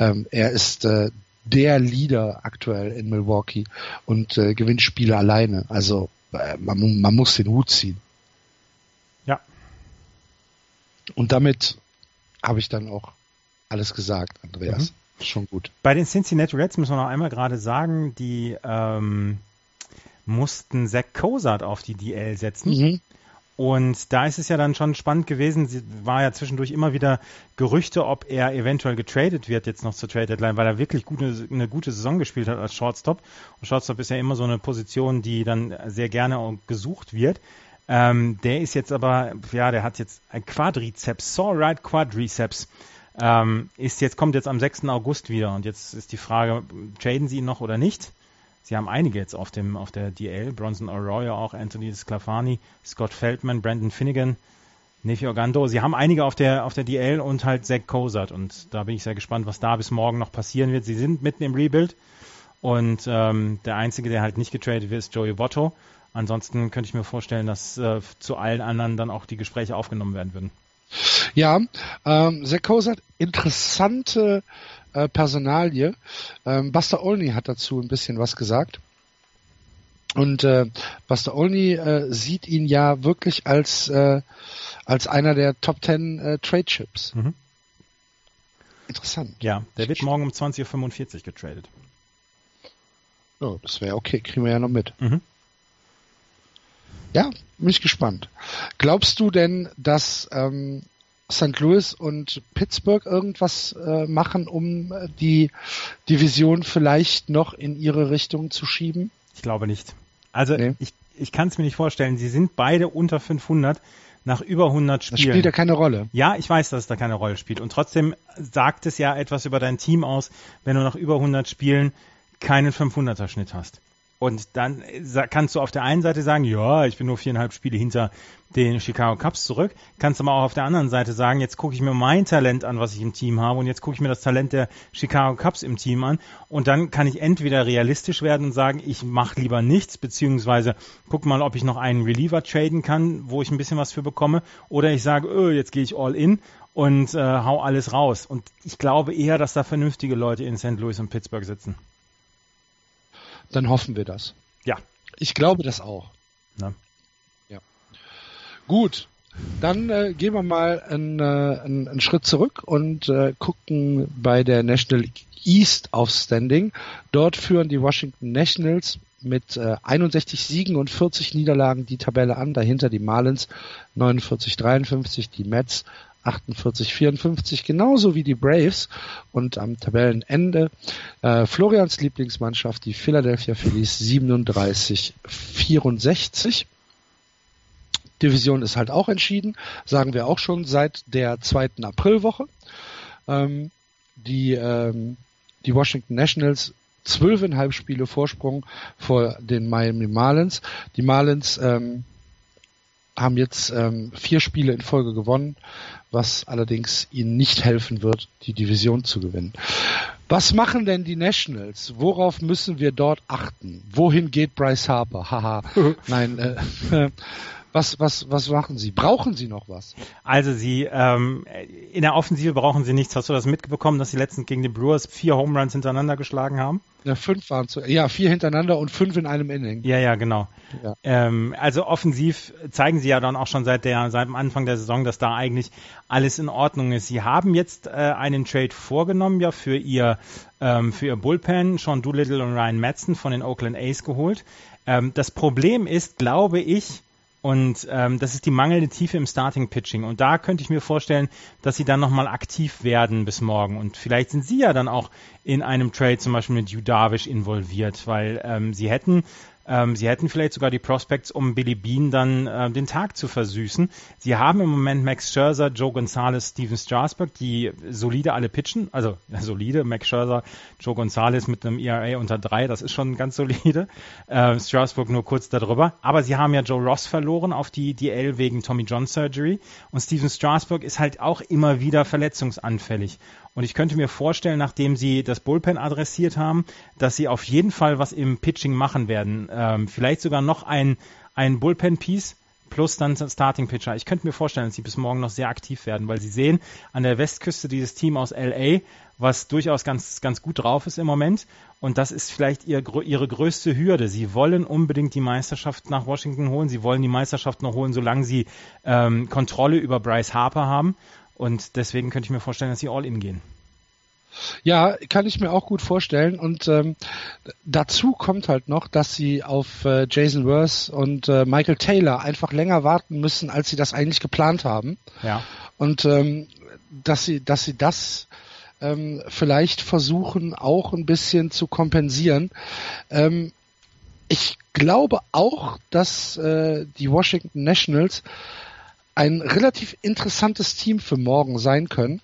[SPEAKER 2] Ähm, er ist äh, der Leader aktuell in Milwaukee und äh, gewinnt Spiele alleine. Also man, man muss den Hut ziehen.
[SPEAKER 3] Ja.
[SPEAKER 2] Und damit habe ich dann auch alles gesagt, Andreas. Mhm. Schon gut.
[SPEAKER 3] Bei den Cincinnati Reds müssen wir noch einmal gerade sagen, die ähm, mussten Zach Cozart auf die DL setzen. Mhm. Und da ist es ja dann schon spannend gewesen. Sie war ja zwischendurch immer wieder Gerüchte, ob er eventuell getradet wird jetzt noch zur Trade Deadline, weil er wirklich gute, eine gute Saison gespielt hat als Shortstop. Und Shortstop ist ja immer so eine Position, die dann sehr gerne gesucht wird. Ähm, der ist jetzt aber, ja, der hat jetzt ein Quadriceps, Saw Right Quadriceps. Ähm, ist jetzt, kommt jetzt am 6. August wieder. Und jetzt ist die Frage, traden sie ihn noch oder nicht? Sie haben einige jetzt auf dem auf der DL, Bronson Arroyo auch, Anthony Sclafani, Scott Feldman, Brandon Finnegan, Nefi Ogando. Sie haben einige auf der auf der DL und halt Zach Cozart und da bin ich sehr gespannt, was da bis morgen noch passieren wird. Sie sind mitten im Rebuild und ähm, der einzige, der halt nicht getradet wird, ist Joey Votto. Ansonsten könnte ich mir vorstellen, dass äh, zu allen anderen dann auch die Gespräche aufgenommen werden würden.
[SPEAKER 2] Ja, ähm, Zach Cozart, interessante äh, Personalie. Ähm, Buster Olney hat dazu ein bisschen was gesagt. Und äh, Buster Olney äh, sieht ihn ja wirklich als, äh, als einer der Top Ten äh, Trade Chips. Mhm. Interessant.
[SPEAKER 3] Ja, der wird morgen um 20.45 Uhr getradet.
[SPEAKER 2] Oh, das wäre okay, kriegen wir ja noch mit.
[SPEAKER 3] Mhm.
[SPEAKER 2] Ja, bin ich gespannt. Glaubst du denn, dass ähm, St. Louis und Pittsburgh irgendwas äh, machen, um äh, die Division vielleicht noch in ihre Richtung zu schieben?
[SPEAKER 3] Ich glaube nicht. Also nee. ich, ich kann es mir nicht vorstellen. Sie sind beide unter 500 nach über 100 Spielen. Das
[SPEAKER 2] spielt ja keine Rolle.
[SPEAKER 3] Ja, ich weiß, dass es da keine Rolle spielt. Und trotzdem sagt es ja etwas über dein Team aus, wenn du nach über 100 Spielen keinen 500er Schnitt hast. Und dann kannst du auf der einen Seite sagen, ja, ich bin nur viereinhalb Spiele hinter den Chicago Cubs zurück. Kannst aber auch auf der anderen Seite sagen, jetzt gucke ich mir mein Talent an, was ich im Team habe, und jetzt gucke ich mir das Talent der Chicago Cubs im Team an. Und dann kann ich entweder realistisch werden und sagen, ich mache lieber nichts, beziehungsweise guck mal, ob ich noch einen Reliever traden kann, wo ich ein bisschen was für bekomme, oder ich sage, öh, jetzt gehe ich all in und äh, hau alles raus. Und ich glaube eher, dass da vernünftige Leute in St. Louis und Pittsburgh sitzen
[SPEAKER 2] dann hoffen wir das.
[SPEAKER 3] Ja.
[SPEAKER 2] Ich glaube das auch.
[SPEAKER 3] Na.
[SPEAKER 2] Ja. Gut. Dann äh, gehen wir mal einen, äh, einen, einen Schritt zurück und äh, gucken bei der National East auf Standing. Dort führen die Washington Nationals mit äh, 61 Siegen und 40 Niederlagen die Tabelle an. Dahinter die Marlins 49-53, die Mets 48, 54, genauso wie die Braves. Und am Tabellenende äh, Florians Lieblingsmannschaft, die Philadelphia Phillies 37, 64. Division ist halt auch entschieden, sagen wir auch schon seit der zweiten Aprilwoche. Ähm, die, ähm, die Washington Nationals zwölfeinhalb Spiele Vorsprung vor den Miami Marlins. Die Marlins ähm, haben jetzt ähm, vier Spiele in Folge gewonnen, was allerdings ihnen nicht helfen wird, die Division zu gewinnen. Was machen denn die Nationals? Worauf müssen wir dort achten? Wohin geht Bryce Harper? Haha. Nein, äh, was, was, was machen Sie? Brauchen Sie noch was?
[SPEAKER 3] Also Sie, ähm, in der Offensive brauchen Sie nichts. Hast du das mitbekommen, dass Sie letztens gegen die Brewers vier Home Runs hintereinander geschlagen haben?
[SPEAKER 2] Ja, fünf waren zu, ja, vier hintereinander und fünf in einem Inning.
[SPEAKER 3] Ja, ja, genau. Ja. Ähm, also offensiv zeigen Sie ja dann auch schon seit der, seit dem Anfang der Saison, dass da eigentlich alles in Ordnung ist. Sie haben jetzt äh, einen Trade vorgenommen, ja, für ihr, ähm, für ihr Bullpen, Sean Doolittle und Ryan Madsen von den Oakland A's geholt. Ähm, das Problem ist, glaube ich, und ähm, das ist die mangelnde Tiefe im Starting Pitching. Und da könnte ich mir vorstellen, dass sie dann nochmal aktiv werden bis morgen. Und vielleicht sind sie ja dann auch in einem Trade zum Beispiel mit Hugh involviert, weil ähm, sie hätten ähm, sie hätten vielleicht sogar die Prospects, um Billy Bean dann äh, den Tag zu versüßen. Sie haben im Moment Max Scherzer, Joe Gonzalez, Steven Strasburg, die solide alle pitchen. Also ja, solide, Max Scherzer, Joe Gonzalez mit einem ERA unter drei, das ist schon ganz solide. Äh, Strasburg nur kurz darüber. Aber sie haben ja Joe Ross verloren auf die DL wegen Tommy John Surgery. Und Steven Strasburg ist halt auch immer wieder verletzungsanfällig. Und ich könnte mir vorstellen, nachdem sie das Bullpen adressiert haben, dass sie auf jeden Fall was im Pitching machen werden. Ähm, vielleicht sogar noch ein, ein Bullpen-Piece plus dann Starting Pitcher. Ich könnte mir vorstellen, dass sie bis morgen noch sehr aktiv werden, weil sie sehen an der Westküste dieses Team aus LA, was durchaus ganz, ganz gut drauf ist im Moment. Und das ist vielleicht ihr, ihre größte Hürde. Sie wollen unbedingt die Meisterschaft nach Washington holen. Sie wollen die Meisterschaft noch holen, solange sie ähm, Kontrolle über Bryce Harper haben. Und deswegen könnte ich mir vorstellen, dass sie all in gehen.
[SPEAKER 2] Ja, kann ich mir auch gut vorstellen. Und ähm, dazu kommt halt noch, dass sie auf äh, Jason Worth und äh, Michael Taylor einfach länger warten müssen, als sie das eigentlich geplant haben.
[SPEAKER 3] Ja.
[SPEAKER 2] Und ähm, dass sie, dass sie das ähm, vielleicht versuchen, auch ein bisschen zu kompensieren. Ähm, ich glaube auch, dass äh, die Washington Nationals ein relativ interessantes Team für morgen sein können.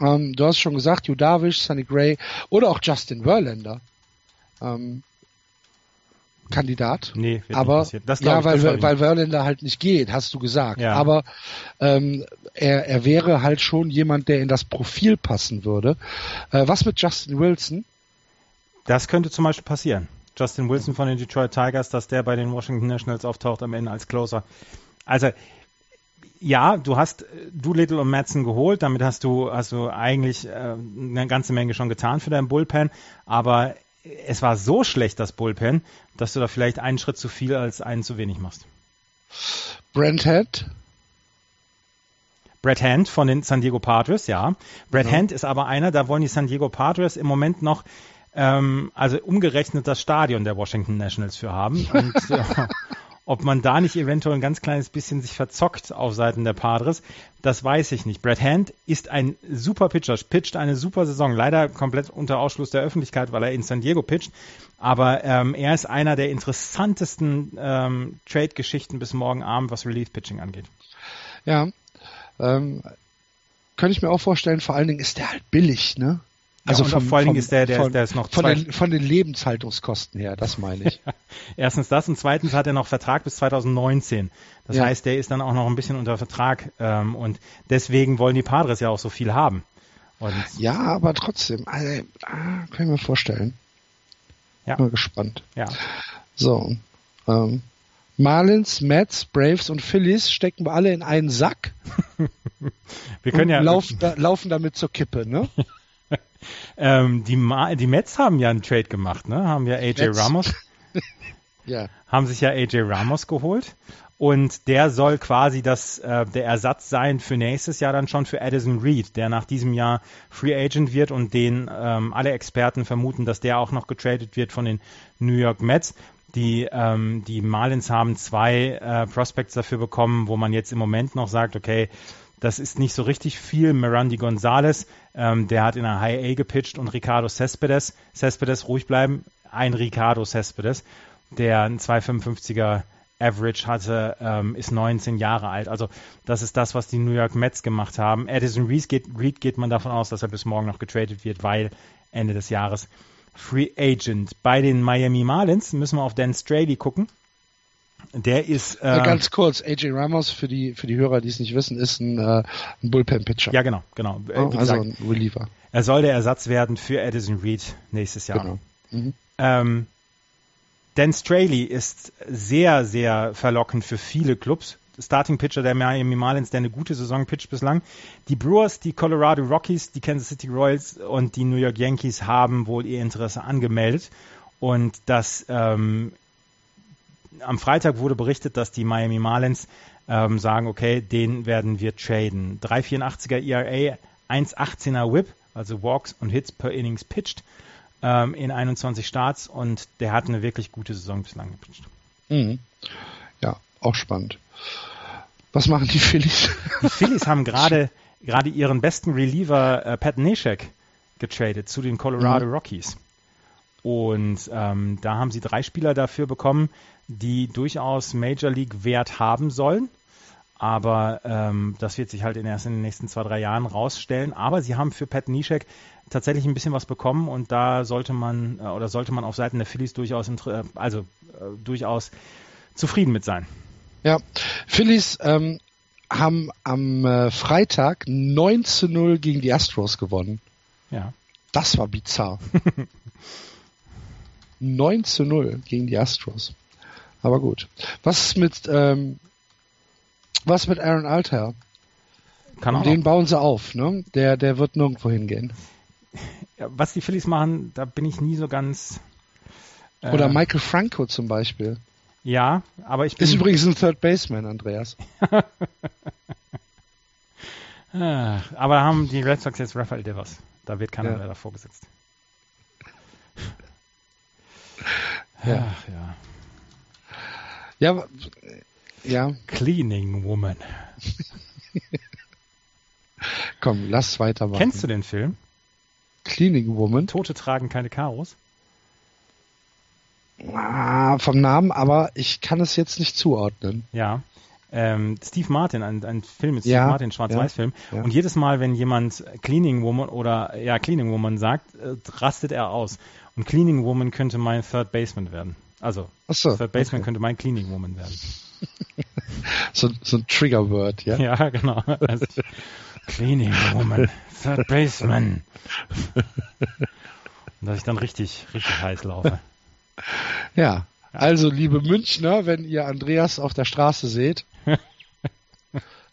[SPEAKER 2] Ähm, du hast schon gesagt, Hugh Darvish, Sonny Gray oder auch Justin Verlander. Ähm, Kandidat.
[SPEAKER 3] Nee,
[SPEAKER 2] aber
[SPEAKER 3] nicht
[SPEAKER 2] das ja, ich, weil, das weil Verlander halt nicht geht, hast du gesagt. Ja. Aber ähm, er, er wäre halt schon jemand, der in das Profil passen würde. Äh, was mit Justin Wilson?
[SPEAKER 3] Das könnte zum Beispiel passieren. Justin Wilson von den Detroit Tigers, dass der bei den Washington Nationals auftaucht am Ende als Closer. Also ja, du hast äh, Doolittle und Madsen geholt, damit hast du, hast du eigentlich äh, eine ganze Menge schon getan für dein Bullpen, aber es war so schlecht, das Bullpen, dass du da vielleicht einen Schritt zu viel als einen zu wenig machst.
[SPEAKER 2] Brent Head?
[SPEAKER 3] Brett Hand von den San Diego Padres, ja. Brett ja. Hand ist aber einer, da wollen die San Diego Padres im Moment noch, ähm, also umgerechnet das Stadion der Washington Nationals für haben. Und, ob man da nicht eventuell ein ganz kleines bisschen sich verzockt auf Seiten der Padres, das weiß ich nicht. Brad Hand ist ein super Pitcher, pitcht eine super Saison, leider komplett unter Ausschluss der Öffentlichkeit, weil er in San Diego pitcht. Aber ähm, er ist einer der interessantesten ähm, Trade-Geschichten bis morgen Abend, was Relief-Pitching angeht.
[SPEAKER 2] Ja, ähm, könnte ich mir auch vorstellen, vor allen Dingen ist der halt billig, ne?
[SPEAKER 3] Also ja, vom, vor allen Dingen ist der, der,
[SPEAKER 2] von,
[SPEAKER 3] der ist noch
[SPEAKER 2] von den, von den Lebenshaltungskosten her, das meine ich.
[SPEAKER 3] Erstens das und zweitens hat er noch Vertrag bis 2019. Das ja. heißt, der ist dann auch noch ein bisschen unter Vertrag ähm, und deswegen wollen die Padres ja auch so viel haben.
[SPEAKER 2] Und ja, aber trotzdem, also, ah, können wir vorstellen. Ja. Mal gespannt.
[SPEAKER 3] Ja.
[SPEAKER 2] So, ähm, Marlins, Mets, Braves und Phillies stecken wir alle in einen Sack.
[SPEAKER 3] wir können ja
[SPEAKER 2] laufen, da, laufen damit zur Kippe, ne?
[SPEAKER 3] ähm, die, die Mets haben ja einen Trade gemacht, ne? Haben ja AJ Mets. Ramos.
[SPEAKER 2] ja.
[SPEAKER 3] Haben sich ja AJ Ramos geholt. Und der soll quasi das, äh, der Ersatz sein für nächstes Jahr dann schon für Addison Reed, der nach diesem Jahr Free Agent wird und den ähm, alle Experten vermuten, dass der auch noch getradet wird von den New York Mets. Die, ähm, die Marlins haben zwei äh, Prospects dafür bekommen, wo man jetzt im Moment noch sagt, okay, das ist nicht so richtig viel. Mirandi Gonzalez, ähm, der hat in der High A gepitcht und Ricardo Cespedes. Cespedes, ruhig bleiben. Ein Ricardo Cespedes, der ein 255er Average hatte, ähm, ist 19 Jahre alt. Also das ist das, was die New York Mets gemacht haben. Addison Reed geht, Reed geht man davon aus, dass er bis morgen noch getradet wird, weil Ende des Jahres Free Agent. Bei den Miami Marlins müssen wir auf Dan Straley gucken. Der ist
[SPEAKER 2] äh, ganz kurz. AJ Ramos für die für die Hörer, die es nicht wissen, ist ein, äh, ein Bullpen Pitcher.
[SPEAKER 3] Ja genau, genau.
[SPEAKER 2] Äh, oh, also gesagt, ein Reliever.
[SPEAKER 3] Er soll der Ersatz werden für Addison Reed nächstes Jahr.
[SPEAKER 2] Genau. Mhm.
[SPEAKER 3] Ähm, Dan Straley ist sehr sehr verlockend für viele Clubs. Starting Pitcher der Miami Marlins, der eine gute Saison pitcht bislang. Die Brewers, die Colorado Rockies, die Kansas City Royals und die New York Yankees haben wohl ihr Interesse angemeldet. Und das ähm, am Freitag wurde berichtet, dass die Miami Marlins ähm, sagen, okay, den werden wir traden. 3,84er ERA, 1,18er Whip, also Walks und Hits per Innings pitched ähm, in 21 Starts und der hat eine wirklich gute Saison bislang gepitcht.
[SPEAKER 2] Mhm. Ja, auch spannend. Was machen die Phillies?
[SPEAKER 3] Die Phillies haben gerade gerade ihren besten Reliever äh, Pat Neshek getradet zu den Colorado mhm. Rockies. Und ähm, da haben sie drei Spieler dafür bekommen, die durchaus Major League Wert haben sollen. Aber ähm, das wird sich halt in erst in den nächsten zwei, drei Jahren rausstellen. Aber sie haben für Pat Nischek tatsächlich ein bisschen was bekommen und da sollte man äh, oder sollte man auf Seiten der Phillies durchaus äh, also äh, durchaus zufrieden mit sein.
[SPEAKER 2] Ja, Phillies ähm, haben am äh, Freitag 9 zu 0 gegen die Astros gewonnen.
[SPEAKER 3] Ja.
[SPEAKER 2] Das war bizarr. 9 zu 0 gegen die Astros. Aber gut. Was ist mit, ähm, was mit Aaron Alter?
[SPEAKER 3] Kann auch
[SPEAKER 2] Den bauen sie auf, ne? Der, der wird nirgendwo hingehen.
[SPEAKER 3] Ja, was die Phillies machen, da bin ich nie so ganz.
[SPEAKER 2] Äh, Oder Michael Franco zum Beispiel.
[SPEAKER 3] Ja, aber ich bin.
[SPEAKER 2] Ist übrigens ein Third Baseman, Andreas.
[SPEAKER 3] Ah, aber haben die Red Sox jetzt Rafael Devers. Da wird keiner ja. mehr davor gesetzt.
[SPEAKER 2] Ja. Ach, ja. Ja, ja.
[SPEAKER 3] Cleaning Woman.
[SPEAKER 2] Komm, lass weitermachen.
[SPEAKER 3] Kennst du den Film?
[SPEAKER 2] Cleaning Woman.
[SPEAKER 3] Tote tragen keine Karos.
[SPEAKER 2] Ah, vom Namen, aber ich kann es jetzt nicht zuordnen.
[SPEAKER 3] Ja. Ähm, Steve Martin, ein, ein Film mit Steve ja, Martin, Schwarz-Weiß-Film. Ja, ja. Und jedes Mal, wenn jemand Cleaning Woman oder ja Cleaning Woman sagt, äh, rastet er aus. Und Cleaning Woman könnte mein Third Baseman werden. Also
[SPEAKER 2] so,
[SPEAKER 3] Third Baseman okay. könnte mein Cleaning Woman werden.
[SPEAKER 2] so, so ein Trigger-Word, ja?
[SPEAKER 3] Ja, genau. Also, Cleaning Woman, Third Baseman. Und dass ich dann richtig, richtig heiß laufe.
[SPEAKER 2] Ja, also liebe Münchner, wenn ihr Andreas auf der Straße seht,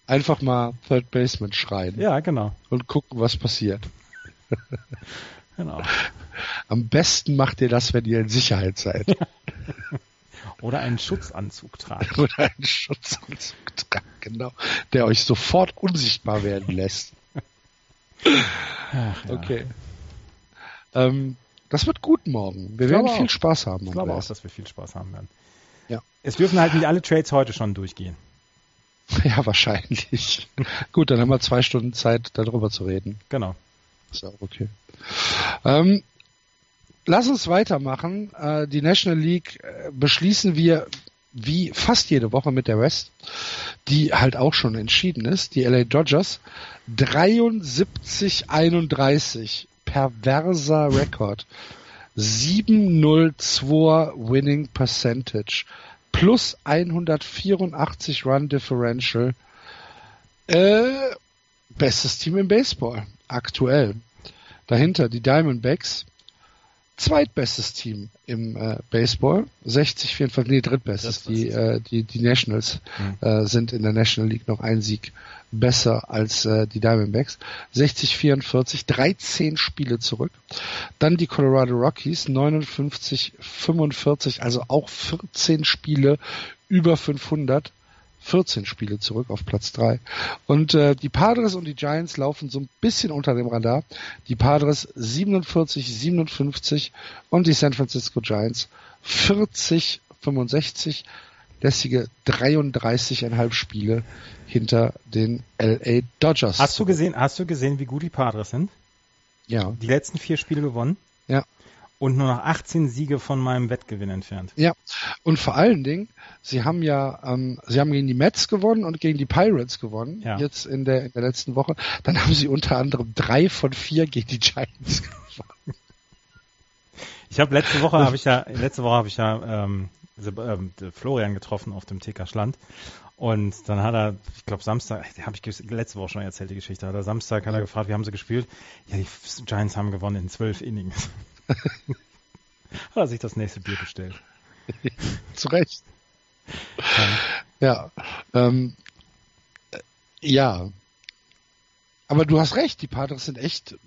[SPEAKER 2] einfach mal Third Baseman schreien.
[SPEAKER 3] Ja, genau.
[SPEAKER 2] Und gucken, was passiert.
[SPEAKER 3] Genau.
[SPEAKER 2] Am besten macht ihr das, wenn ihr in Sicherheit seid.
[SPEAKER 3] Oder einen Schutzanzug tragt.
[SPEAKER 2] Oder einen Schutzanzug tragt, genau. Der euch sofort unsichtbar werden lässt.
[SPEAKER 3] Ach, ja.
[SPEAKER 2] Okay. Ähm, das wird gut morgen. Wir werden viel Spaß haben.
[SPEAKER 3] Ich glaube auch, dass wir viel Spaß haben werden.
[SPEAKER 2] Ja.
[SPEAKER 3] Es dürfen halt nicht alle Trades heute schon durchgehen.
[SPEAKER 2] Ja, wahrscheinlich. Gut, dann haben wir zwei Stunden Zeit, darüber zu reden.
[SPEAKER 3] Genau.
[SPEAKER 2] Ist auch okay. Ähm, lass uns weitermachen. Äh, die National League äh, beschließen wir wie fast jede Woche mit der West, die halt auch schon entschieden ist. Die LA Dodgers 73-31. Perverser Rekord. 702 Winning Percentage. Plus 184 Run Differential. Äh, bestes Team im Baseball. Aktuell. Dahinter die Diamondbacks zweitbestes Team im äh, Baseball. 60, 44, nee, drittbestes. Die, äh, die, die Nationals mhm. äh, sind in der National League noch ein Sieg besser als äh, die Diamondbacks. 60, 44, 13 Spiele zurück. Dann die Colorado Rockies, 59, 45, also auch 14 Spiele über 500. 14 Spiele zurück auf Platz 3. Und äh, die Padres und die Giants laufen so ein bisschen unter dem Radar. Die Padres 47, 57 und die San Francisco Giants 40, 65. Lässige 33,5 Spiele hinter den LA Dodgers.
[SPEAKER 3] Hast du gesehen, hast du gesehen, wie gut die Padres sind?
[SPEAKER 2] Ja.
[SPEAKER 3] Die letzten vier Spiele gewonnen?
[SPEAKER 2] Ja
[SPEAKER 3] und nur noch 18 Siege von meinem Wettgewinn entfernt.
[SPEAKER 2] Ja, und vor allen Dingen, sie haben ja, ähm, sie haben gegen die Mets gewonnen und gegen die Pirates gewonnen, ja. jetzt in der, in der letzten Woche. Dann haben sie unter anderem drei von vier gegen die Giants gewonnen.
[SPEAKER 3] Ich habe letzte Woche habe ich ja, letzte Woche habe ich ja ähm, Florian getroffen auf dem TK Schland und dann hat er, ich glaube Samstag, habe ich letzte Woche schon erzählt die Geschichte, hat er Samstag hat er gefragt, wie haben sie gespielt? Ja, die Giants haben gewonnen in zwölf Innings. Hat er sich das nächste Bier bestellt.
[SPEAKER 2] Zu Recht. Ja. Ja, ähm, ja. Aber du hast recht, die Padres sind echt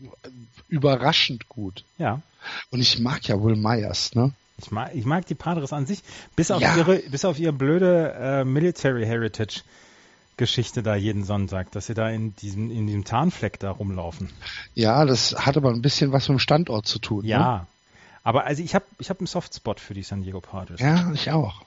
[SPEAKER 2] überraschend gut.
[SPEAKER 3] Ja.
[SPEAKER 2] Und ich mag ja Will Myers, ne?
[SPEAKER 3] Ich mag, ich mag die Padres an sich, bis auf ja. ihre, bis auf ihre blöde äh, Military Heritage Geschichte da jeden Sonntag, dass sie da in diesem, in diesem Tarnfleck da rumlaufen.
[SPEAKER 2] Ja, das hat aber ein bisschen was mit dem Standort zu tun.
[SPEAKER 3] Ja.
[SPEAKER 2] Ne?
[SPEAKER 3] Aber also ich habe ich hab einen Softspot für die San Diego Padres.
[SPEAKER 2] Ja, ich auch.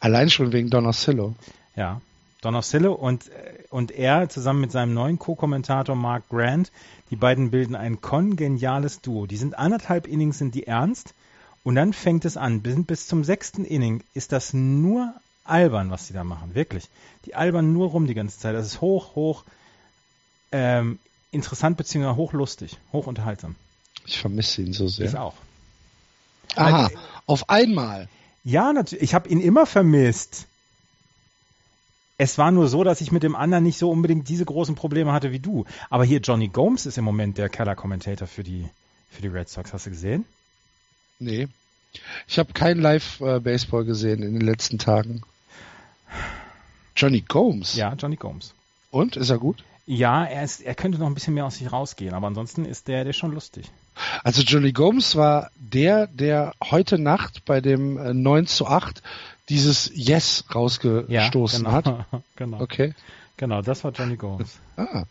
[SPEAKER 2] Allein schon wegen Donasillo.
[SPEAKER 3] Ja. Donasillo und, und er zusammen mit seinem neuen Co-Kommentator Mark Grant, die beiden bilden ein kongeniales Duo. Die sind anderthalb Innings, sind die ernst und dann fängt es an. Bis, bis zum sechsten Inning ist das nur albern, was die da machen, wirklich. Die albern nur rum die ganze Zeit. Das ist hoch, hoch ähm, interessant beziehungsweise hochlustig, hochunterhaltsam.
[SPEAKER 2] Ich vermisse ihn so sehr.
[SPEAKER 3] Ich auch.
[SPEAKER 2] Aha, also, auf einmal.
[SPEAKER 3] Ja, natürlich. Ich habe ihn immer vermisst. Es war nur so, dass ich mit dem anderen nicht so unbedingt diese großen Probleme hatte wie du. Aber hier Johnny Gomes ist im Moment der Keller-Kommentator für die, für die Red Sox. Hast du gesehen?
[SPEAKER 2] Nee. Ich habe kein Live-Baseball gesehen in den letzten Tagen. Johnny Gomes?
[SPEAKER 3] Ja, Johnny Gomes.
[SPEAKER 2] Und? Ist er gut?
[SPEAKER 3] Ja, er, ist, er könnte noch ein bisschen mehr aus sich rausgehen, aber ansonsten ist der, der ist schon lustig.
[SPEAKER 2] Also Johnny Gomes war der, der heute Nacht bei dem äh, 9 zu 8 dieses Yes rausgestoßen
[SPEAKER 3] ja, genau.
[SPEAKER 2] hat.
[SPEAKER 3] genau.
[SPEAKER 2] Okay.
[SPEAKER 3] Genau, das war Johnny Gomes.
[SPEAKER 2] Ah,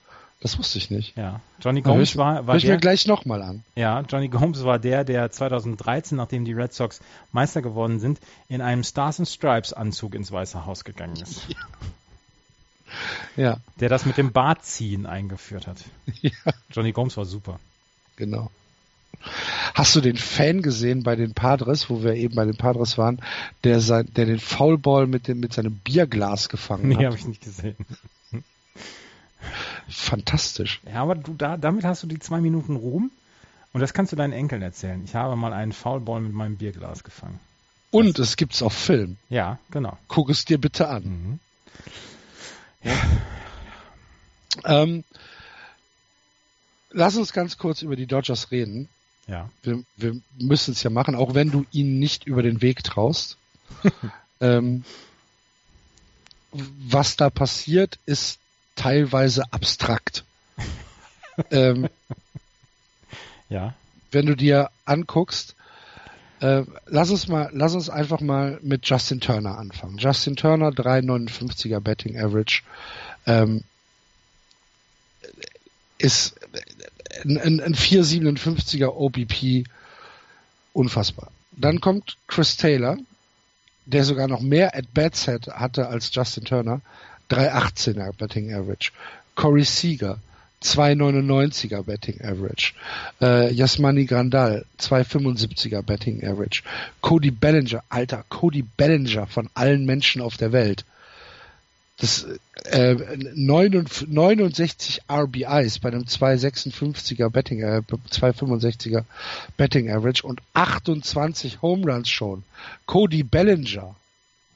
[SPEAKER 2] das wusste ich nicht.
[SPEAKER 3] Ja, Johnny Gomes
[SPEAKER 2] ich,
[SPEAKER 3] war, war
[SPEAKER 2] ich mir gleich nochmal an.
[SPEAKER 3] Ja, Johnny Gomes war der, der 2013, nachdem die Red Sox Meister geworden sind, in einem Stars and Stripes Anzug ins Weiße Haus gegangen ist.
[SPEAKER 2] Ja. ja.
[SPEAKER 3] Der das mit dem Bartziehen eingeführt hat.
[SPEAKER 2] Ja.
[SPEAKER 3] Johnny Gomes war super.
[SPEAKER 2] Genau. Hast du den Fan gesehen bei den Padres, wo wir eben bei den Padres waren, der, sein, der den Foulball mit, dem, mit seinem Bierglas gefangen
[SPEAKER 3] nee,
[SPEAKER 2] hat?
[SPEAKER 3] Nee, habe ich nicht gesehen.
[SPEAKER 2] Fantastisch.
[SPEAKER 3] Ja, aber du, da, damit hast du die zwei Minuten Ruhm und das kannst du deinen Enkeln erzählen. Ich habe mal einen Foulball mit meinem Bierglas gefangen.
[SPEAKER 2] Und das, es gibt's auf Film.
[SPEAKER 3] Ja, genau.
[SPEAKER 2] Guck es dir bitte an.
[SPEAKER 3] Mhm.
[SPEAKER 2] Ja. Ähm, lass uns ganz kurz über die Dodgers reden.
[SPEAKER 3] Ja.
[SPEAKER 2] Wir, wir müssen es ja machen, auch wenn du ihnen nicht über den Weg traust. ähm, was da passiert, ist teilweise abstrakt. ähm,
[SPEAKER 3] ja.
[SPEAKER 2] Wenn du dir anguckst, äh, lass uns mal, lass uns einfach mal mit Justin Turner anfangen. Justin Turner 3,59er Betting Average ähm, ist ein, ein, ein 4,57er OBP unfassbar. Dann kommt Chris Taylor der sogar noch mehr At-Bats hatte als Justin Turner, 3,18er Betting Average. Corey Seager, 2,99er Betting Average. Äh, Yasmani Grandal, 2,75er Betting Average. Cody Bellinger, alter, Cody Bellinger von allen Menschen auf der Welt. Das äh, 69 RBIs bei einem 2,56er Betting, äh, 2,65er Betting Average und 28 Home Runs schon. Cody Bellinger.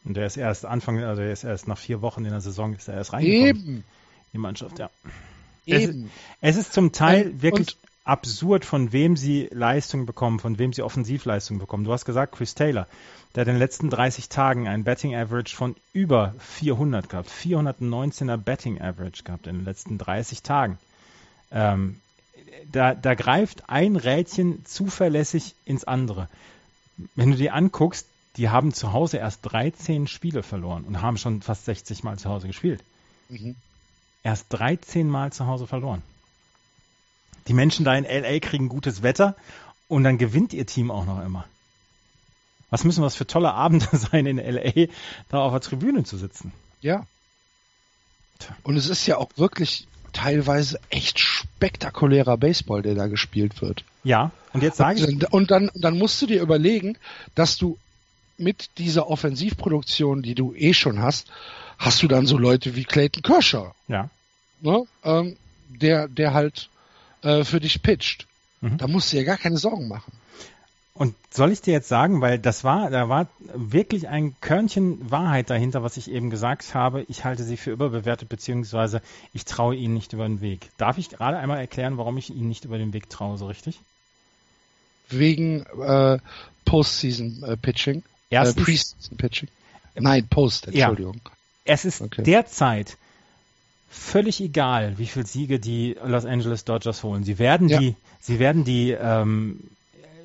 [SPEAKER 3] Und der ist erst Anfang, also der ist erst nach vier Wochen in der Saison ist er erst reingekommen.
[SPEAKER 2] Eben.
[SPEAKER 3] Die Mannschaft, ja.
[SPEAKER 2] Eben.
[SPEAKER 3] Es, es ist zum Teil
[SPEAKER 2] Und-
[SPEAKER 3] wirklich absurd, von wem sie Leistung bekommen, von wem sie Offensivleistung bekommen. Du hast gesagt, Chris Taylor, der hat in den letzten 30 Tagen ein Betting Average von über 400 gehabt. 419er Betting Average gehabt in den letzten 30 Tagen. Ähm, da, da greift ein Rädchen zuverlässig ins andere. Wenn du dir anguckst, die haben zu Hause erst 13 Spiele verloren und haben schon fast 60 Mal zu Hause gespielt
[SPEAKER 2] Mhm.
[SPEAKER 3] erst 13 Mal zu Hause verloren. Die Menschen da in LA kriegen gutes Wetter und dann gewinnt ihr Team auch noch immer. Was müssen das für tolle Abende sein, in LA da auf der Tribüne zu sitzen?
[SPEAKER 2] Ja. Und es ist ja auch wirklich teilweise echt spektakulärer Baseball, der da gespielt wird.
[SPEAKER 3] Ja, und jetzt sage ich,
[SPEAKER 2] Und dann, und dann musst du dir überlegen, dass du mit dieser Offensivproduktion, die du eh schon hast, hast du dann so Leute wie Clayton Kershaw,
[SPEAKER 3] ja,
[SPEAKER 2] ne? ähm, der, der halt äh, für dich pitcht.
[SPEAKER 3] Mhm.
[SPEAKER 2] Da musst du dir gar keine Sorgen machen.
[SPEAKER 3] Und soll ich dir jetzt sagen, weil das war, da war wirklich ein Körnchen Wahrheit dahinter, was ich eben gesagt habe. Ich halte sie für überbewertet, beziehungsweise ich traue ihnen nicht über den Weg. Darf ich gerade einmal erklären, warum ich ihnen nicht über den Weg traue, so richtig?
[SPEAKER 2] Wegen äh, Postseason äh. Äh,
[SPEAKER 3] Erstens,
[SPEAKER 2] Preseason Pitching. Nein, Post,
[SPEAKER 3] Ja.
[SPEAKER 2] Entschuldigung.
[SPEAKER 3] es ist
[SPEAKER 2] Okay.
[SPEAKER 3] derzeit völlig egal, wie viele Siege die Los Angeles Dodgers holen. Sie werden
[SPEAKER 2] Ja.
[SPEAKER 3] die, sie werden die, ähm,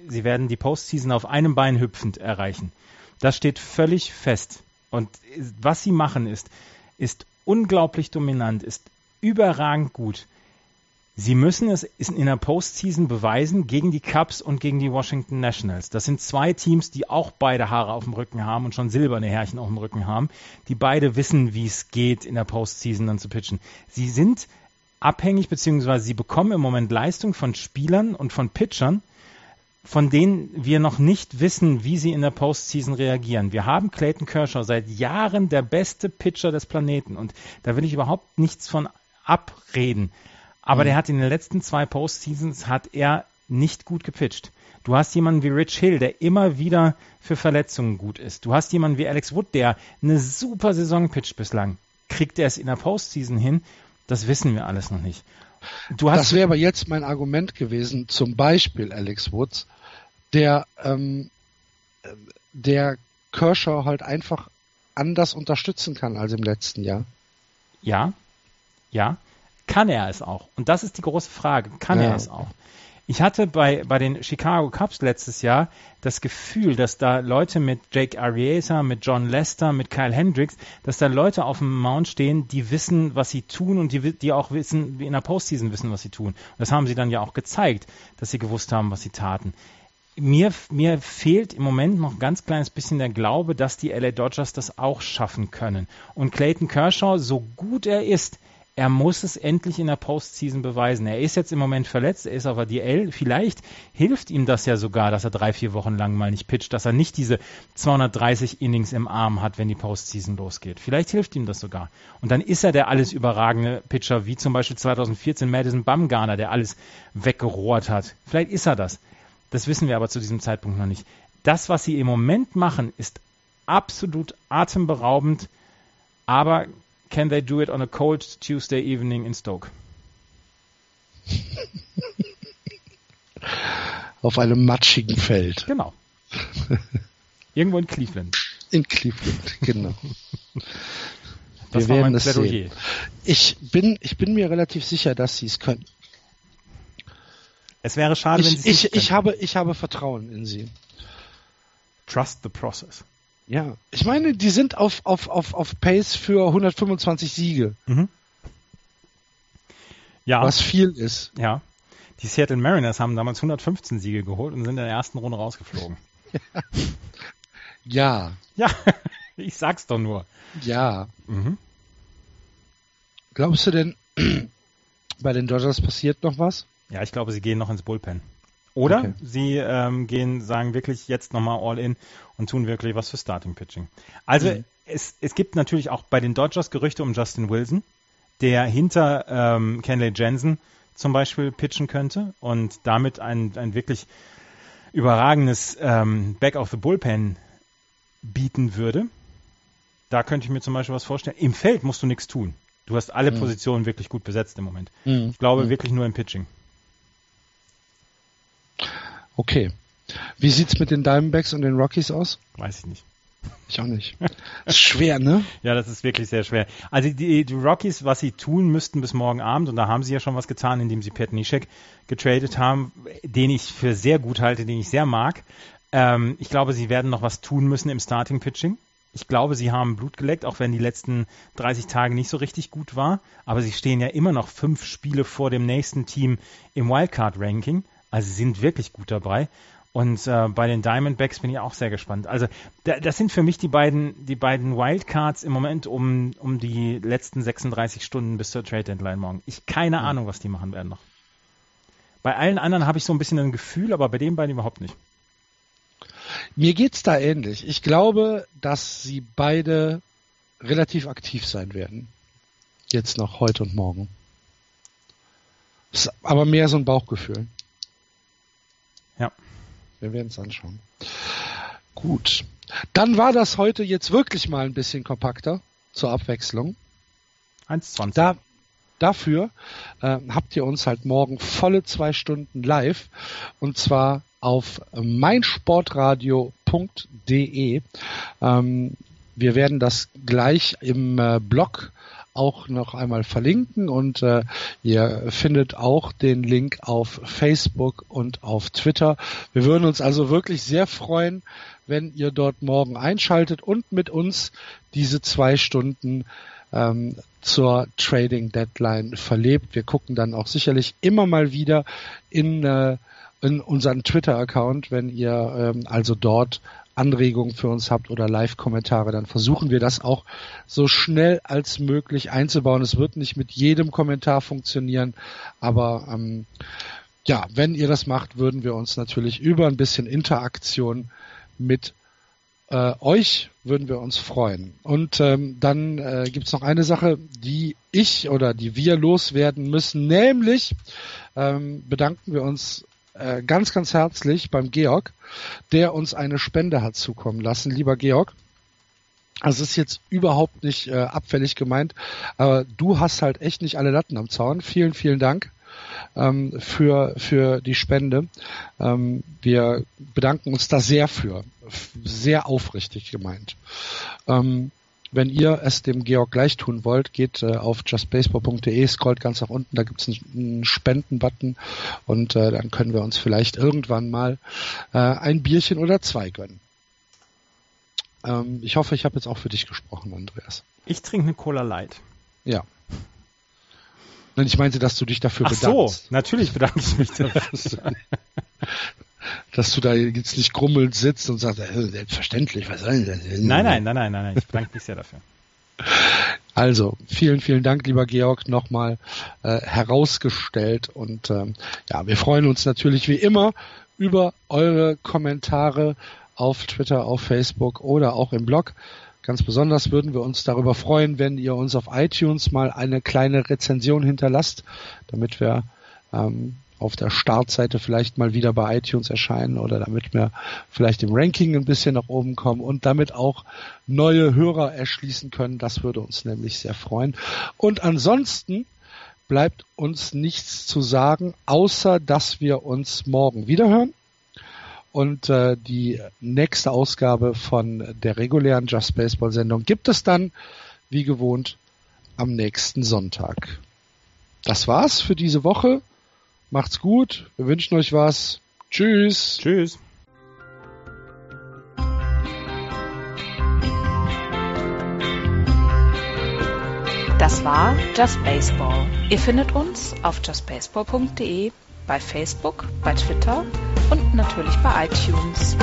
[SPEAKER 3] sie werden die Postseason auf einem Bein hüpfend erreichen. Das steht völlig fest. Und was sie machen ist, ist unglaublich dominant, ist überragend gut. Sie müssen es in der Postseason beweisen gegen die Cubs und gegen die Washington Nationals. Das sind zwei Teams, die auch beide Haare auf dem Rücken haben und schon silberne Härchen auf dem Rücken haben, die beide wissen, wie es geht, in der Postseason dann zu pitchen. Sie sind abhängig, beziehungsweise sie bekommen im Moment Leistung von Spielern und von Pitchern, von denen wir noch nicht wissen, wie sie in der Postseason reagieren. Wir haben Clayton Kershaw seit Jahren der beste Pitcher des Planeten und da will ich überhaupt nichts von abreden. Aber
[SPEAKER 2] Mhm.
[SPEAKER 3] der hat in den letzten zwei Postseasons hat er nicht gut gepitcht. Du hast jemanden wie Rich Hill, der immer wieder für Verletzungen gut ist. Du hast jemanden wie Alex Wood, der eine super Saison pitcht bislang. Kriegt er es in der Postseason hin? Das wissen wir alles noch nicht. Du hast
[SPEAKER 2] Das wäre aber jetzt mein Argument gewesen, zum Beispiel Alex Woods, der, ähm, äh, der Kershaw halt einfach anders unterstützen kann als im letzten Jahr.
[SPEAKER 3] Ja, ja, kann er es auch? Und das ist die große Frage. Kann
[SPEAKER 2] Ja.
[SPEAKER 3] er es auch? Ich hatte bei, bei den Chicago Cubs letztes Jahr das Gefühl, dass da Leute mit Jake Arrieta, mit John Lester, mit Kyle Hendricks, dass da Leute auf dem Mount stehen, die wissen, was sie tun und die, die auch wissen, wie in der Postseason wissen, was sie tun. Und das haben sie dann ja auch gezeigt, dass sie gewusst haben, was sie taten. Mir, mir fehlt im Moment noch ein ganz kleines bisschen der Glaube, dass die LA Dodgers das auch schaffen können. Und Clayton Kershaw, so gut er ist, er muss es endlich in der Postseason beweisen. Er ist jetzt im Moment verletzt, er ist auf der DL. Vielleicht hilft ihm das ja sogar, dass er drei, vier Wochen lang mal nicht pitcht, dass er nicht diese 230 Innings im Arm hat, wenn die Postseason losgeht. Vielleicht hilft ihm das sogar. Und dann ist er der alles überragende Pitcher, wie zum Beispiel 2014 Madison Bumgarner, der alles weggerohrt hat. Vielleicht ist er das. Das wissen wir aber zu diesem Zeitpunkt noch nicht. Das, was sie im Moment machen, ist absolut atemberaubend, aber can they do it on a cold Tuesday evening in Stoke?
[SPEAKER 2] Auf einem matschigen Feld
[SPEAKER 3] Genau. Irgendwo in Cleveland.
[SPEAKER 2] in Cleveland, genau.
[SPEAKER 3] Das
[SPEAKER 2] Wir
[SPEAKER 3] war
[SPEAKER 2] werden
[SPEAKER 3] mein
[SPEAKER 2] es
[SPEAKER 3] Plädoyer.
[SPEAKER 2] sehen. Ich bin, ich bin mir relativ sicher, dass sie es können.
[SPEAKER 3] Es wäre schade, wenn
[SPEAKER 2] Ich,
[SPEAKER 3] sie es
[SPEAKER 2] ich,
[SPEAKER 3] nicht
[SPEAKER 2] ich, habe, ich habe Vertrauen in sie.
[SPEAKER 3] Trust the process.
[SPEAKER 2] Ja, ich meine, die sind auf, auf, auf, auf Pace für 125 Siege,
[SPEAKER 3] Mhm. Ja,
[SPEAKER 2] was viel ist.
[SPEAKER 3] ja. Die Seattle Mariners haben damals 115 Siege geholt und sind in der ersten Runde rausgeflogen.
[SPEAKER 2] Ja.
[SPEAKER 3] Ja, ich sag's doch nur.
[SPEAKER 2] Ja.
[SPEAKER 3] Mhm.
[SPEAKER 2] Glaubst du denn, bei den Dodgers passiert noch was?
[SPEAKER 3] Ja, ich glaube, sie gehen noch ins Bullpen. Oder
[SPEAKER 2] Okay.
[SPEAKER 3] sie ähm, gehen, sagen wirklich jetzt nochmal all in und tun wirklich was für Starting Pitching. Also
[SPEAKER 2] Mhm.
[SPEAKER 3] es, es gibt natürlich auch bei den Dodgers Gerüchte um Justin Wilson, der hinter ähm, Kenley Jensen zum Beispiel pitchen könnte und damit ein, ein wirklich überragendes ähm, Back of the Bullpen bieten würde. Da könnte ich mir zum Beispiel was vorstellen. Im Feld musst du nichts tun. Du hast alle
[SPEAKER 2] Mhm.
[SPEAKER 3] Positionen wirklich gut besetzt im Moment.
[SPEAKER 2] Mhm.
[SPEAKER 3] Ich glaube
[SPEAKER 2] Mhm.
[SPEAKER 3] wirklich nur im Pitching.
[SPEAKER 2] Okay. Wie sieht's mit den Diamondbacks und den Rockies aus?
[SPEAKER 3] Weiß ich nicht.
[SPEAKER 2] Ich auch nicht. Ist schwer, ne?
[SPEAKER 3] Ja, das ist wirklich sehr schwer. Also die, die Rockies, was sie tun müssten bis morgen Abend, und da haben sie ja schon was getan, indem sie Pat Nishek getradet haben, den ich für sehr gut halte, den ich sehr mag. Ähm, ich glaube, sie werden noch was tun müssen im Starting Pitching. Ich glaube, sie haben Blut geleckt, auch wenn die letzten 30 Tage nicht so richtig gut war. Aber sie stehen ja immer noch fünf Spiele vor dem nächsten Team im Wildcard-Ranking. Also sie sind wirklich gut dabei. Und äh, bei den Diamondbacks bin ich auch sehr gespannt. Also da, das sind für mich die beiden, die beiden Wildcards im Moment um, um die letzten 36 Stunden bis zur Trade Deadline morgen. Ich keine
[SPEAKER 2] Mhm.
[SPEAKER 3] Ahnung, was die machen werden noch. Bei allen anderen habe ich so ein bisschen ein Gefühl, aber bei den beiden überhaupt nicht.
[SPEAKER 2] Mir geht's da ähnlich. Ich glaube, dass sie beide relativ aktiv sein werden. Jetzt noch heute und morgen. Ist aber mehr so ein Bauchgefühl.
[SPEAKER 3] Ja.
[SPEAKER 2] Wir werden es anschauen. Gut. Dann war das heute jetzt wirklich mal ein bisschen kompakter zur Abwechslung.
[SPEAKER 3] 1,20.
[SPEAKER 2] Da, dafür äh, habt ihr uns halt morgen volle zwei Stunden live und zwar auf meinsportradio.de. Ähm, wir werden das gleich im äh, Blog auch noch einmal verlinken und äh, ihr findet auch den Link auf Facebook und auf Twitter. Wir würden uns also wirklich sehr freuen, wenn ihr dort morgen einschaltet und mit uns diese zwei Stunden ähm, zur Trading Deadline verlebt. Wir gucken dann auch sicherlich immer mal wieder in, äh, in unseren Twitter-Account, wenn ihr ähm, also dort Anregungen für uns habt oder Live-Kommentare, dann versuchen wir das auch so schnell als möglich einzubauen. Es wird nicht mit jedem Kommentar funktionieren, aber ähm, ja, wenn ihr das macht, würden wir uns natürlich über ein bisschen Interaktion mit äh, euch würden wir uns freuen. Und ähm, dann äh, gibt es noch eine Sache, die ich oder die wir loswerden müssen, nämlich ähm, bedanken wir uns äh, ganz, ganz herzlich beim Georg, der uns eine Spende hat zukommen lassen. Lieber Georg, es ist jetzt überhaupt nicht äh, abfällig gemeint, aber du hast halt echt nicht alle Latten am Zaun. Vielen, vielen Dank ähm, für, für die Spende. Ähm, wir bedanken uns da sehr für. Sehr aufrichtig gemeint. Ähm, wenn ihr es dem Georg gleich tun wollt, geht äh, auf justbaseball.de, scrollt ganz nach unten, da gibt es einen, Spenden-Button und äh, dann können wir uns vielleicht irgendwann mal äh, ein Bierchen oder zwei gönnen. Ähm, ich hoffe, ich habe jetzt auch für dich gesprochen, Andreas.
[SPEAKER 3] Ich trinke eine Cola Light.
[SPEAKER 2] Ja. Nein, ich meinte, dass du dich dafür
[SPEAKER 3] Ach so,
[SPEAKER 2] bedankst.
[SPEAKER 3] natürlich bedanke ich mich dafür.
[SPEAKER 2] dass du da jetzt nicht grummelnd sitzt und sagst, äh, selbstverständlich, was soll denn das?
[SPEAKER 3] nein, nein, nein, nein, nein, nein, ich bedanke mich sehr dafür.
[SPEAKER 2] Also, vielen, vielen Dank, lieber Georg, nochmal äh, herausgestellt. Und ähm, ja, wir freuen uns natürlich wie immer über eure Kommentare auf Twitter, auf Facebook oder auch im Blog. Ganz besonders würden wir uns darüber freuen, wenn ihr uns auf iTunes mal eine kleine Rezension hinterlasst, damit wir ähm, auf der Startseite vielleicht mal wieder bei iTunes erscheinen oder damit wir vielleicht im Ranking ein bisschen nach oben kommen und damit auch neue Hörer erschließen können. Das würde uns nämlich sehr freuen. Und ansonsten bleibt uns nichts zu sagen, außer dass wir uns morgen wiederhören. Und äh, die nächste Ausgabe von der regulären Just Baseball Sendung gibt es dann, wie gewohnt, am nächsten Sonntag. Das war's für diese Woche. Macht's gut. Wir wünschen euch was. Tschüss.
[SPEAKER 3] Tschüss.
[SPEAKER 1] Das war Just Baseball. Ihr findet uns auf justbaseball.de, bei Facebook, bei Twitter und natürlich bei iTunes.